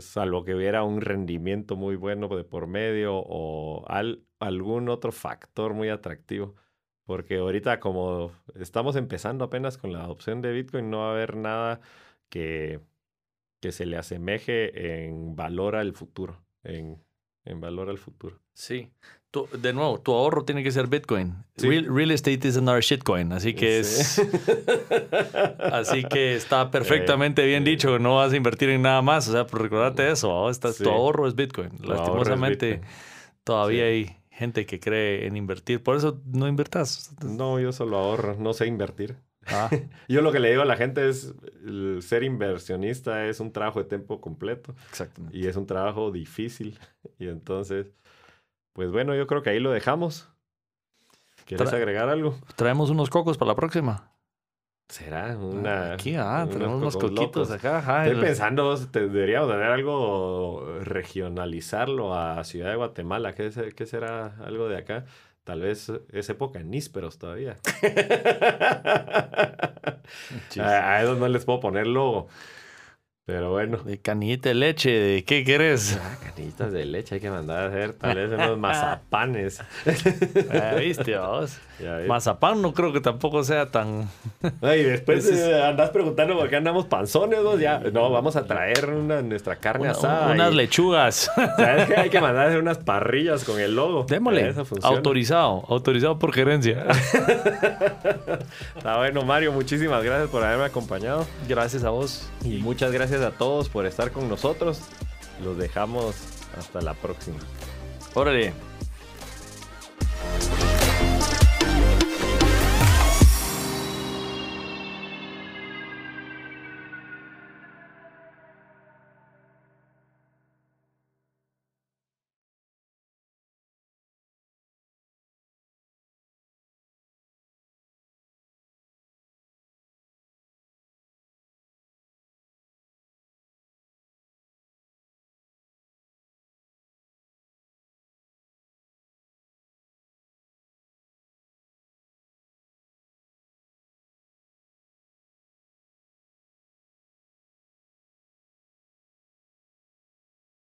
Speaker 2: Salvo que hubiera un rendimiento muy bueno de por medio o al- algún otro factor muy atractivo. Porque ahorita como estamos empezando apenas con la adopción de Bitcoin, no va a haber nada que, que se le asemeje en valor al futuro, en en valor al futuro.
Speaker 1: Sí. Tu- de nuevo, tu ahorro tiene que ser Bitcoin.
Speaker 2: Sí.
Speaker 1: Real, real estate is another shitcoin. Así que
Speaker 2: Sí.
Speaker 1: es. *laughs* Así que está perfectamente bien dicho. No vas a invertir en nada más. O sea, recordate eso. ¿no? Está-
Speaker 2: Sí.
Speaker 1: Tu ahorro es Bitcoin.
Speaker 2: Tu ahorro es
Speaker 1: Lastimosamente,
Speaker 2: Bitcoin.
Speaker 1: todavía hay gente que cree en invertir. Por eso no invertas.
Speaker 2: No, yo solo ahorro, no sé invertir.
Speaker 1: Ah, *laughs*
Speaker 2: Yo lo que le digo a la gente es, el ser inversionista es un trabajo de tiempo completo
Speaker 1: exactamente.
Speaker 2: y es un trabajo difícil. Y entonces, pues bueno, yo creo que ahí lo dejamos. ¿Quieres
Speaker 1: Tra-
Speaker 2: agregar algo?
Speaker 1: Traemos unos cocos para la próxima.
Speaker 2: Será una...
Speaker 1: Aquí, ah, tenemos unos
Speaker 2: cocos
Speaker 1: coquitos
Speaker 2: locos.
Speaker 1: acá. ajá,
Speaker 2: Estoy
Speaker 1: el-
Speaker 2: pensando, deberíamos tener algo, regionalizarlo a Ciudad de Guatemala. ¿Qué, se- qué será algo de acá? Tal vez es época en nísperos todavía. *laughs* A, a esos no les puedo poner logo. Pero bueno.
Speaker 1: De canillita de leche, ¿de qué querés?
Speaker 2: Ah, Canillitas de leche hay que mandar a hacer. Tal vez unos *laughs* mazapanes.
Speaker 1: Ah, ¿Viste, vos? *laughs*
Speaker 2: Ya.
Speaker 1: Mazapán no creo que tampoco sea tan...
Speaker 2: Ay, y después *laughs*
Speaker 1: es-
Speaker 2: eh, andas preguntando por qué andamos panzones. ¿no? Ya, no, vamos a traer una, nuestra carne
Speaker 1: Una-
Speaker 2: asada.
Speaker 1: unas
Speaker 2: y-
Speaker 1: lechugas.
Speaker 2: ¿Sabes qué? Hay que mandar a hacer unas parrillas con el logo.
Speaker 1: Démosle. Autorizado. Autorizado por gerencia.
Speaker 2: Está bueno, Mario. Muchísimas gracias por haberme acompañado.
Speaker 1: Gracias a vos.
Speaker 2: Y muchas a todos por estar con nosotros. Los dejamos hasta la próxima.
Speaker 1: Órale.